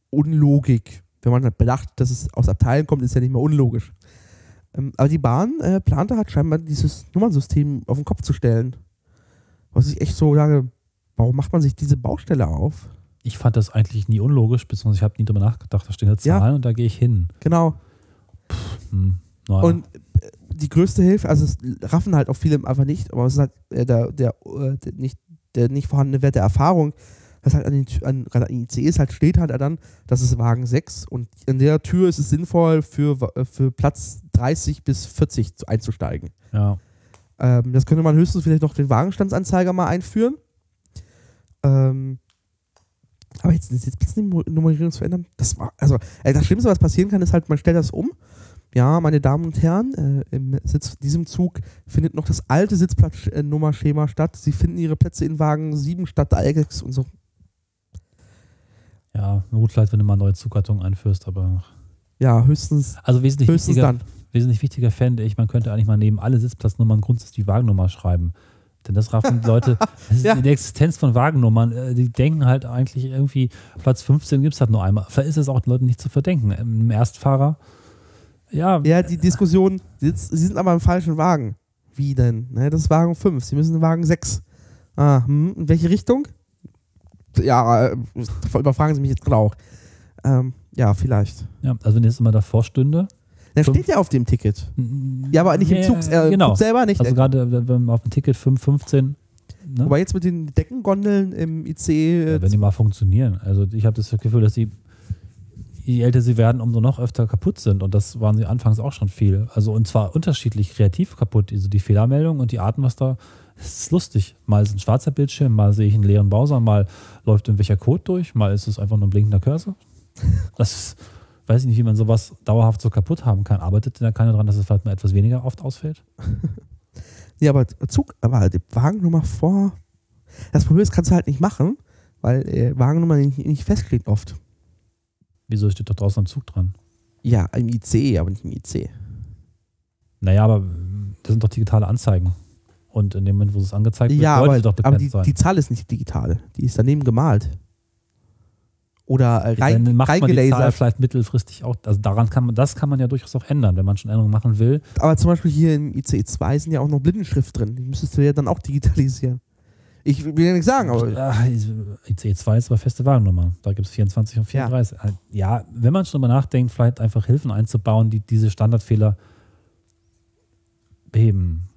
Unlogik. Wenn man halt bedacht, dass es aus Abteilen kommt, ist ja nicht mehr unlogisch. Ähm, aber die Bahn äh, plante halt scheinbar dieses Nummernsystem auf den Kopf zu stellen. Was ich echt so sage, warum macht man sich diese Baustelle auf? ich fand das eigentlich nie unlogisch, beziehungsweise ich habe nie drüber nachgedacht. Da stehen Ja. Zahlen und da gehe ich hin. Genau. Hm, naja. Und äh, die größte Hilfe, also es raffen halt auch viele einfach nicht, aber es ist halt äh, der, der, äh, der, nicht, der nicht vorhandene Wert der Erfahrung, dass halt an den, an, gerade an den ICEs halt steht halt dann, das ist Wagen 6 und in der Tür ist es sinnvoll, für, äh, für Platz 30 bis 40 zu- einzusteigen. ja. Ähm, das könnte man höchstens vielleicht noch den Wagenstandsanzeiger mal einführen. Ähm, aber jetzt eine Sitzplatznummerierung zu ändern, das war, also, äh, das Schlimmste, was passieren kann, ist halt, man stellt das um. Ja, meine Damen und Herren, äh, im Sitz, diesem Zug findet noch das alte Sitzplatznummerschema statt. Sie finden ihre Plätze in Wagen 7 statt 6 und so. Ja, gut, vielleicht, wenn du mal neue Zuggattung einführst, aber. Ja, höchstens, Also wesentlich höchstens wichtiger, dann. wesentlich wichtiger fände ich, man könnte eigentlich mal neben alle Sitzplatznummern grundsätzlich die Wagennummer schreiben. Denn das raffen Leute, das ist Ja. die Existenz von Wagennummern. äh, Die denken halt eigentlich irgendwie, Platz 15 gibt es halt nur einmal. Vielleicht ist es auch den Leuten nicht zu verdenken. Im Erstfahrer, ja, Ja, die Diskussion, sie sind aber im falschen Wagen. Wie denn? Ne, das ist Wagen 5, sie müssen in Wagen 6. Ah, hm, in welche Richtung? Ja, äh, überfragen Sie mich jetzt gerade auch. Ähm, ja, vielleicht. ja, also wenn jetzt immer davor stünde. Der steht ja auf dem Ticket. Ja, aber nicht im Ja, Zug, äh, genau. Zug selber nicht. Also gerade wenn man auf dem Ticket 5, 15, ne? Aber jetzt mit den Deckengondeln im IC. Äh, ja, wenn die mal funktionieren. Also ich habe das Gefühl, dass sie, je älter sie werden, umso noch öfter kaputt sind. Und das waren sie anfangs auch schon viel. Also und zwar unterschiedlich kreativ kaputt. Also die Fehlermeldung und die Arten, was da. Es ist lustig. Mal ist ein schwarzer Bildschirm, mal sehe ich einen leeren Browser, mal läuft irgendwelcher Code durch, mal ist es einfach nur ein blinkender Cursor. Das ist, weiß ich nicht, wie man sowas dauerhaft so kaputt haben kann. Arbeitet denn da keiner dran, dass es vielleicht mal etwas weniger oft ausfällt? ja, aber Zug, aber die Wagennummer vor. Das Problem ist, kannst du halt nicht machen, weil äh, Wagennummer nicht, nicht feststeht oft. Wieso steht doch draußen am Zug dran? Ja, im IC, aber nicht im IC. Naja, aber das sind doch digitale Anzeigen. Und in dem Moment, wo es angezeigt wird, Ja, sollte aber, doch aber bekannt die, sein. die Zahl ist nicht digital. Die ist daneben gemalt. Oder äh, rein, Dann macht man die Zahl vielleicht mittelfristig auch. Also daran kann man, das kann man ja durchaus auch ändern, wenn man schon Änderungen machen will. Aber zum Beispiel hier im ICE 2 sind ja auch noch Blindenschrift drin. Die müsstest du ja dann auch digitalisieren. Ich will ja nichts sagen, aber ICE 2 ist aber feste Wagennummer. Da gibt es 24 und 34. Ja. ja, wenn man schon drüber nachdenkt, vielleicht einfach Hilfen einzubauen, die diese Standardfehler beheben.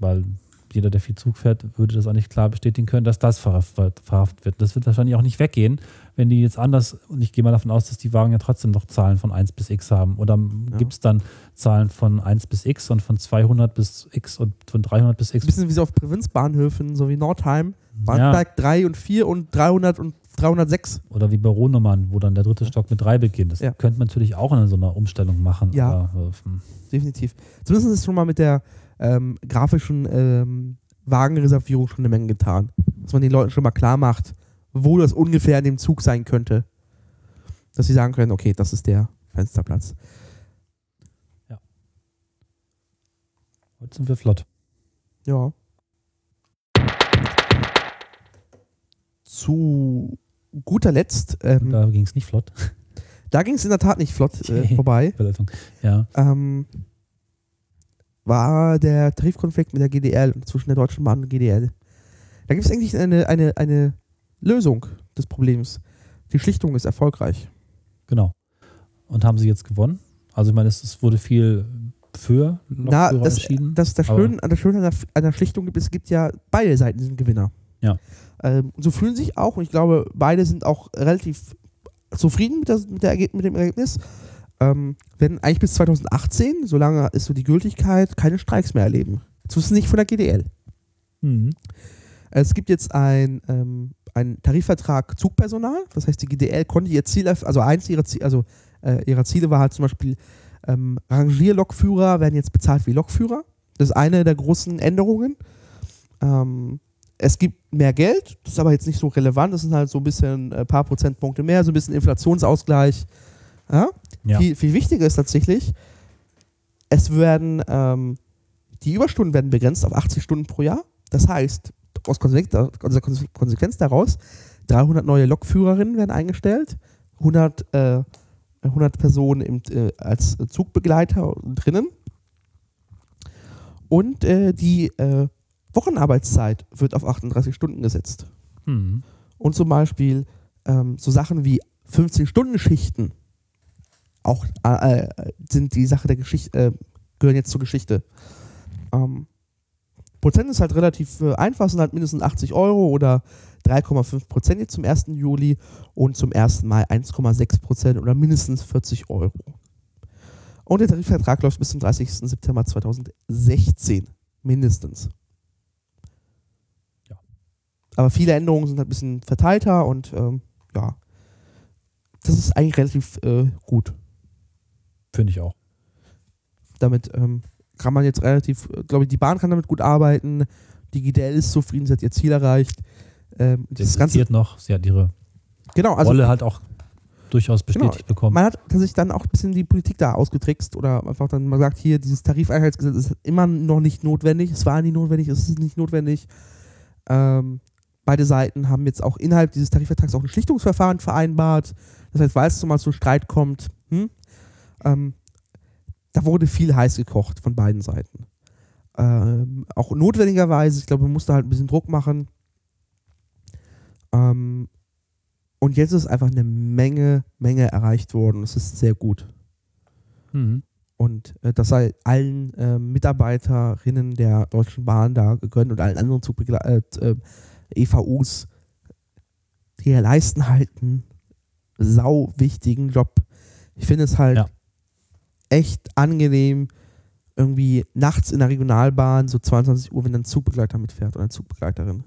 Weil jeder, der viel Zug fährt, würde das eigentlich klar bestätigen können, dass das verhaftet wird. Das wird wahrscheinlich auch nicht weggehen, wenn die jetzt anders, und ich gehe mal davon aus, dass die Wagen ja trotzdem noch Zahlen von 1 bis x haben. Oder gibt es dann Zahlen von 1 bis x und von 200 bis x und von 300 bis x? ein bisschen wie so auf Provinzbahnhöfen, so wie Nordheim. Bahnsteig 3 und 4 und 300 und 306. Oder wie Büronummern, wo dann der dritte Stock mit 3 beginnt. Das Ja. könnte man natürlich auch in so einer Umstellung machen. Ja. Aber, äh, hm. Definitiv. Zumindest ist schon mal mit der ähm, grafischen ähm, Wagenreservierung schon eine Menge getan. Dass man den Leuten schon mal klar macht, wo das ungefähr in dem Zug sein könnte. Dass sie sagen können, okay, das ist der Fensterplatz. Heute sind wir flott. Ja. Zu guter Letzt, ähm, Da ging es nicht flott. Da ging es in der Tat nicht flott äh, vorbei. Ja. Ähm, war der Tarifkonflikt mit der GDL zwischen der Deutschen Bahn und GDL. Da gibt es eigentlich eine, eine, eine Lösung des Problems. Die Schlichtung ist erfolgreich. Genau. Und haben sie jetzt gewonnen? Also ich meine, es, es wurde viel für Na, das, entschieden. das, das Schöne, das Schöne an der, an der Schlichtung gibt, es gibt ja beide Seiten sind Gewinner. Ja. Ähm, so fühlen sich auch, und ich glaube, beide sind auch relativ zufrieden mit, das, mit, der, mit dem Ergebnis. Ähm, werden eigentlich bis 2018, solange ist so die Gültigkeit, keine Streiks mehr erleben. Zumindest nicht von der GDL. Mhm. Es gibt jetzt ein, ähm, einen Tarifvertrag Zugpersonal. Das heißt, die GDL konnte ihr Ziel, also eins ihrer, Ziele, also, äh, ihrer Ziele war halt zum Beispiel, ähm, Rangierlokführer werden jetzt bezahlt wie Lokführer. Das ist eine der großen Änderungen. Ähm, es gibt mehr Geld, das ist aber jetzt nicht so relevant. Das sind halt so ein bisschen ein paar Prozentpunkte mehr, so ein bisschen Inflationsausgleich. Ja? Ja. Viel, viel wichtiger ist tatsächlich, es werden, ähm, die Überstunden werden begrenzt auf 80 Stunden pro Jahr. Das heißt, aus Konsequenz, aus Konse- Konsequenz daraus, 300 neue Lokführerinnen werden eingestellt, 100, äh, 100 Personen im, äh, als Zugbegleiter drinnen. Und äh, die äh, Wochenarbeitszeit wird auf 38 Stunden gesetzt. Mhm. Und zum Beispiel ähm, so Sachen wie 15-Stunden-Schichten auch äh, äh, sind die Sache der Geschichte, äh, gehören jetzt zur Geschichte. Ähm, Prozent ist halt relativ äh, einfach, sind halt mindestens 80 Euro oder 3,5 Prozent jetzt zum 1. Juli und zum 1. Mai 1,6 Prozent oder mindestens 40 Euro. Und der Tarifvertrag läuft bis zum 30. September 2016. Mindestens. Ja. Aber viele Änderungen sind halt ein bisschen verteilter und ähm, ja. Das ist eigentlich relativ äh, gut. Finde ich auch. Damit ähm, kann man jetzt relativ, glaube ich, die Bahn kann damit gut arbeiten. Die GDL ist zufrieden, sie hat ihr Ziel erreicht. Ähm, Sie das Ganze, noch. Sie hat ihre genau, also Rolle halt auch durchaus bestätigt bekommen. man hat sich dann auch ein bisschen die Politik da ausgetrickst oder einfach dann mal sagt, hier, dieses Tarifeinheitsgesetz ist immer noch nicht notwendig. Es war nie notwendig, es ist nicht notwendig. Ähm, beide Seiten haben jetzt auch innerhalb dieses Tarifvertrags auch ein Schlichtungsverfahren vereinbart. Das heißt, weil es mal zu Streit kommt, hm, ähm, da wurde viel heiß gekocht von beiden Seiten. Ähm, auch notwendigerweise, ich glaube, man musste halt ein bisschen Druck machen. Ähm, und jetzt ist einfach eine Menge, Menge erreicht worden. Das ist sehr gut. Mhm. Und äh, das sei allen äh, Mitarbeiterinnen der Deutschen Bahn da gegönnt und allen anderen Zugbegle äh, äh, EVUs, die leisten halt einen sau wichtigen Job. Ich finde es halt Ja. Echt angenehm, irgendwie nachts in der Regionalbahn, so 22 Uhr, wenn ein Zugbegleiter mitfährt oder eine Zugbegleiterin.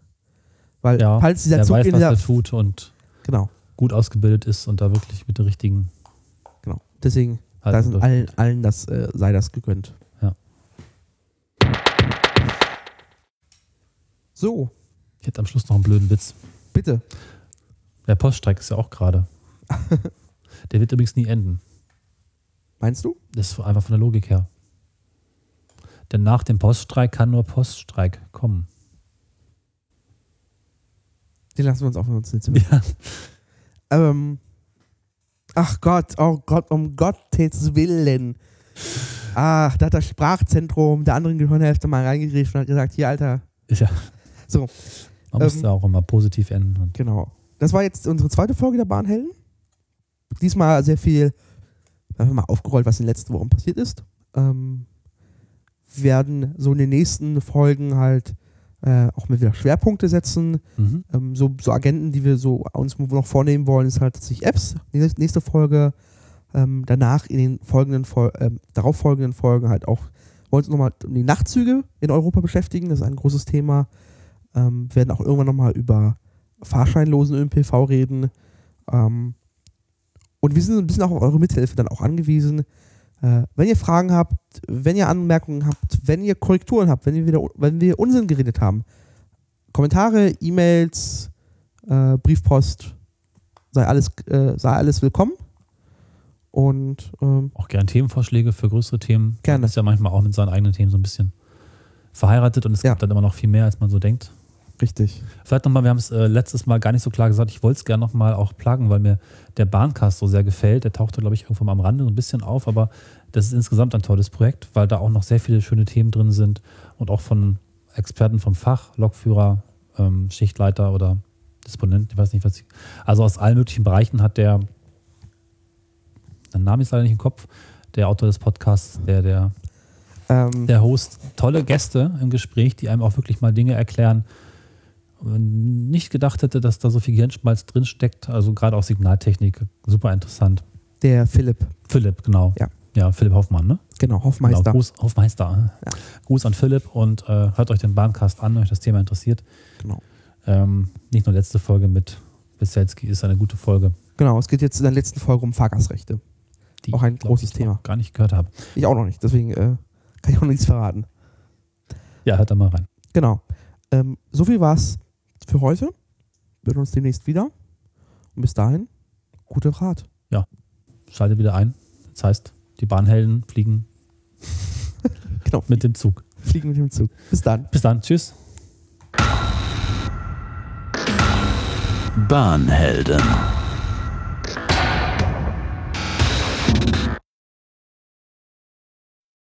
Weil Ja, falls dieser Er Zug weiß, in der, er tut und genau, gut ausgebildet ist und da wirklich mit der richtigen genau. Deswegen Haltung da sind allen, allen das, äh, sei das gegönnt. Ja. So, Ich hätte am Schluss noch einen blöden Witz. bitte. Der Poststreik ist ja auch gerade. Der wird übrigens nie enden. Meinst du? Das ist einfach von der Logik her. Denn nach dem Poststreik kann nur Poststreik kommen. Den lassen wir uns auch für uns Zimmer. Ja. Ähm, ach Gott, oh Gott, um Gottes Willen. Ach, da hat das Sprachzentrum der anderen Gehirnhälfte mal reingegriffen und hat gesagt, hier, Alter, ja. So. Man muss Ähm, ja auch immer positiv enden. Genau. Das war jetzt unsere zweite Folge der Bahnhelden. Diesmal sehr viel, wir haben mal aufgerollt, was in den letzten Wochen passiert ist. Ähm, werden so in den nächsten Folgen halt äh, auch mal wieder Schwerpunkte setzen. mhm. ähm, so, so Agenten, die wir so uns noch vornehmen wollen, ist halt tatsächlich Apps. Nächste nächste Folge, ähm, danach in den folgenden Fol ähm, darauf folgenden Folgen halt auch wollen uns nochmal um die Nachtzüge in Europa beschäftigen. Das ist ein großes Thema. Ähm, werden auch irgendwann nochmal über fahrscheinlosen ÖPNV reden. Ähm, und wir sind ein bisschen auch auf eure Mithilfe dann auch angewiesen. Äh, wenn ihr Fragen habt, wenn ihr Anmerkungen habt, wenn ihr Korrekturen habt, wenn wir wieder, wenn wir Unsinn geredet haben, Kommentare, E-Mails, äh, Briefpost, sei alles, äh, sei alles willkommen. Und ähm, Auch gern Themenvorschläge für größere Themen. Gerne. Man ist ja manchmal auch mit seinen eigenen Themen so ein bisschen verheiratet und es Ja. gibt dann immer noch viel mehr, als man so denkt. Richtig. Vielleicht nochmal, wir haben es äh, letztes Mal gar nicht so klar gesagt, ich wollte es gerne nochmal auch plagen, weil mir der Bahncast so sehr gefällt. Der tauchte, glaube ich, irgendwo mal am Rande so ein bisschen auf, aber das ist insgesamt ein tolles Projekt, weil da auch noch sehr viele schöne Themen drin sind und auch von Experten vom Fach, Lokführer, ähm, Schichtleiter oder Disponent, ich weiß nicht, was ich. Also aus allen möglichen Bereichen hat der, den Namen ist leider nicht im Kopf, der Autor des Podcasts, der, der, Ähm, der Host, tolle Gäste im Gespräch, die einem auch wirklich mal Dinge erklären. Nicht gedacht hätte, dass da so viel Gehirnschmalz drin steckt. Also gerade auch Signaltechnik, super interessant. Der Philipp, Philipp, genau. Ja. Ja, Philipp Hoffmann, ne? genau, Hoffmeister. Genau, Gruß, Hofmeister. Gruß an Philipp und äh, hört euch den Bahncast an, wenn euch das Thema interessiert. Genau. Ähm, nicht nur letzte Folge mit Beselski ist eine gute Folge. genau, es geht jetzt in der letzten Folge um Fahrgastrechte. Die Auch ein glaub großes ich, Thema. Gar nicht gehört habe. Ich auch noch nicht, deswegen äh, kann ich auch noch nichts verraten. Ja, hört da mal rein. Genau. Ähm, so viel war's für heute. Wir hören uns demnächst wieder. Und bis dahin, gute Fahrt. Schaltet wieder ein. Das heißt, die Bahnhelden fliegen Genau, mit dem Zug. fliegen mit dem Zug. Bis dann. Bis dann. Tschüss. Bahnhelden,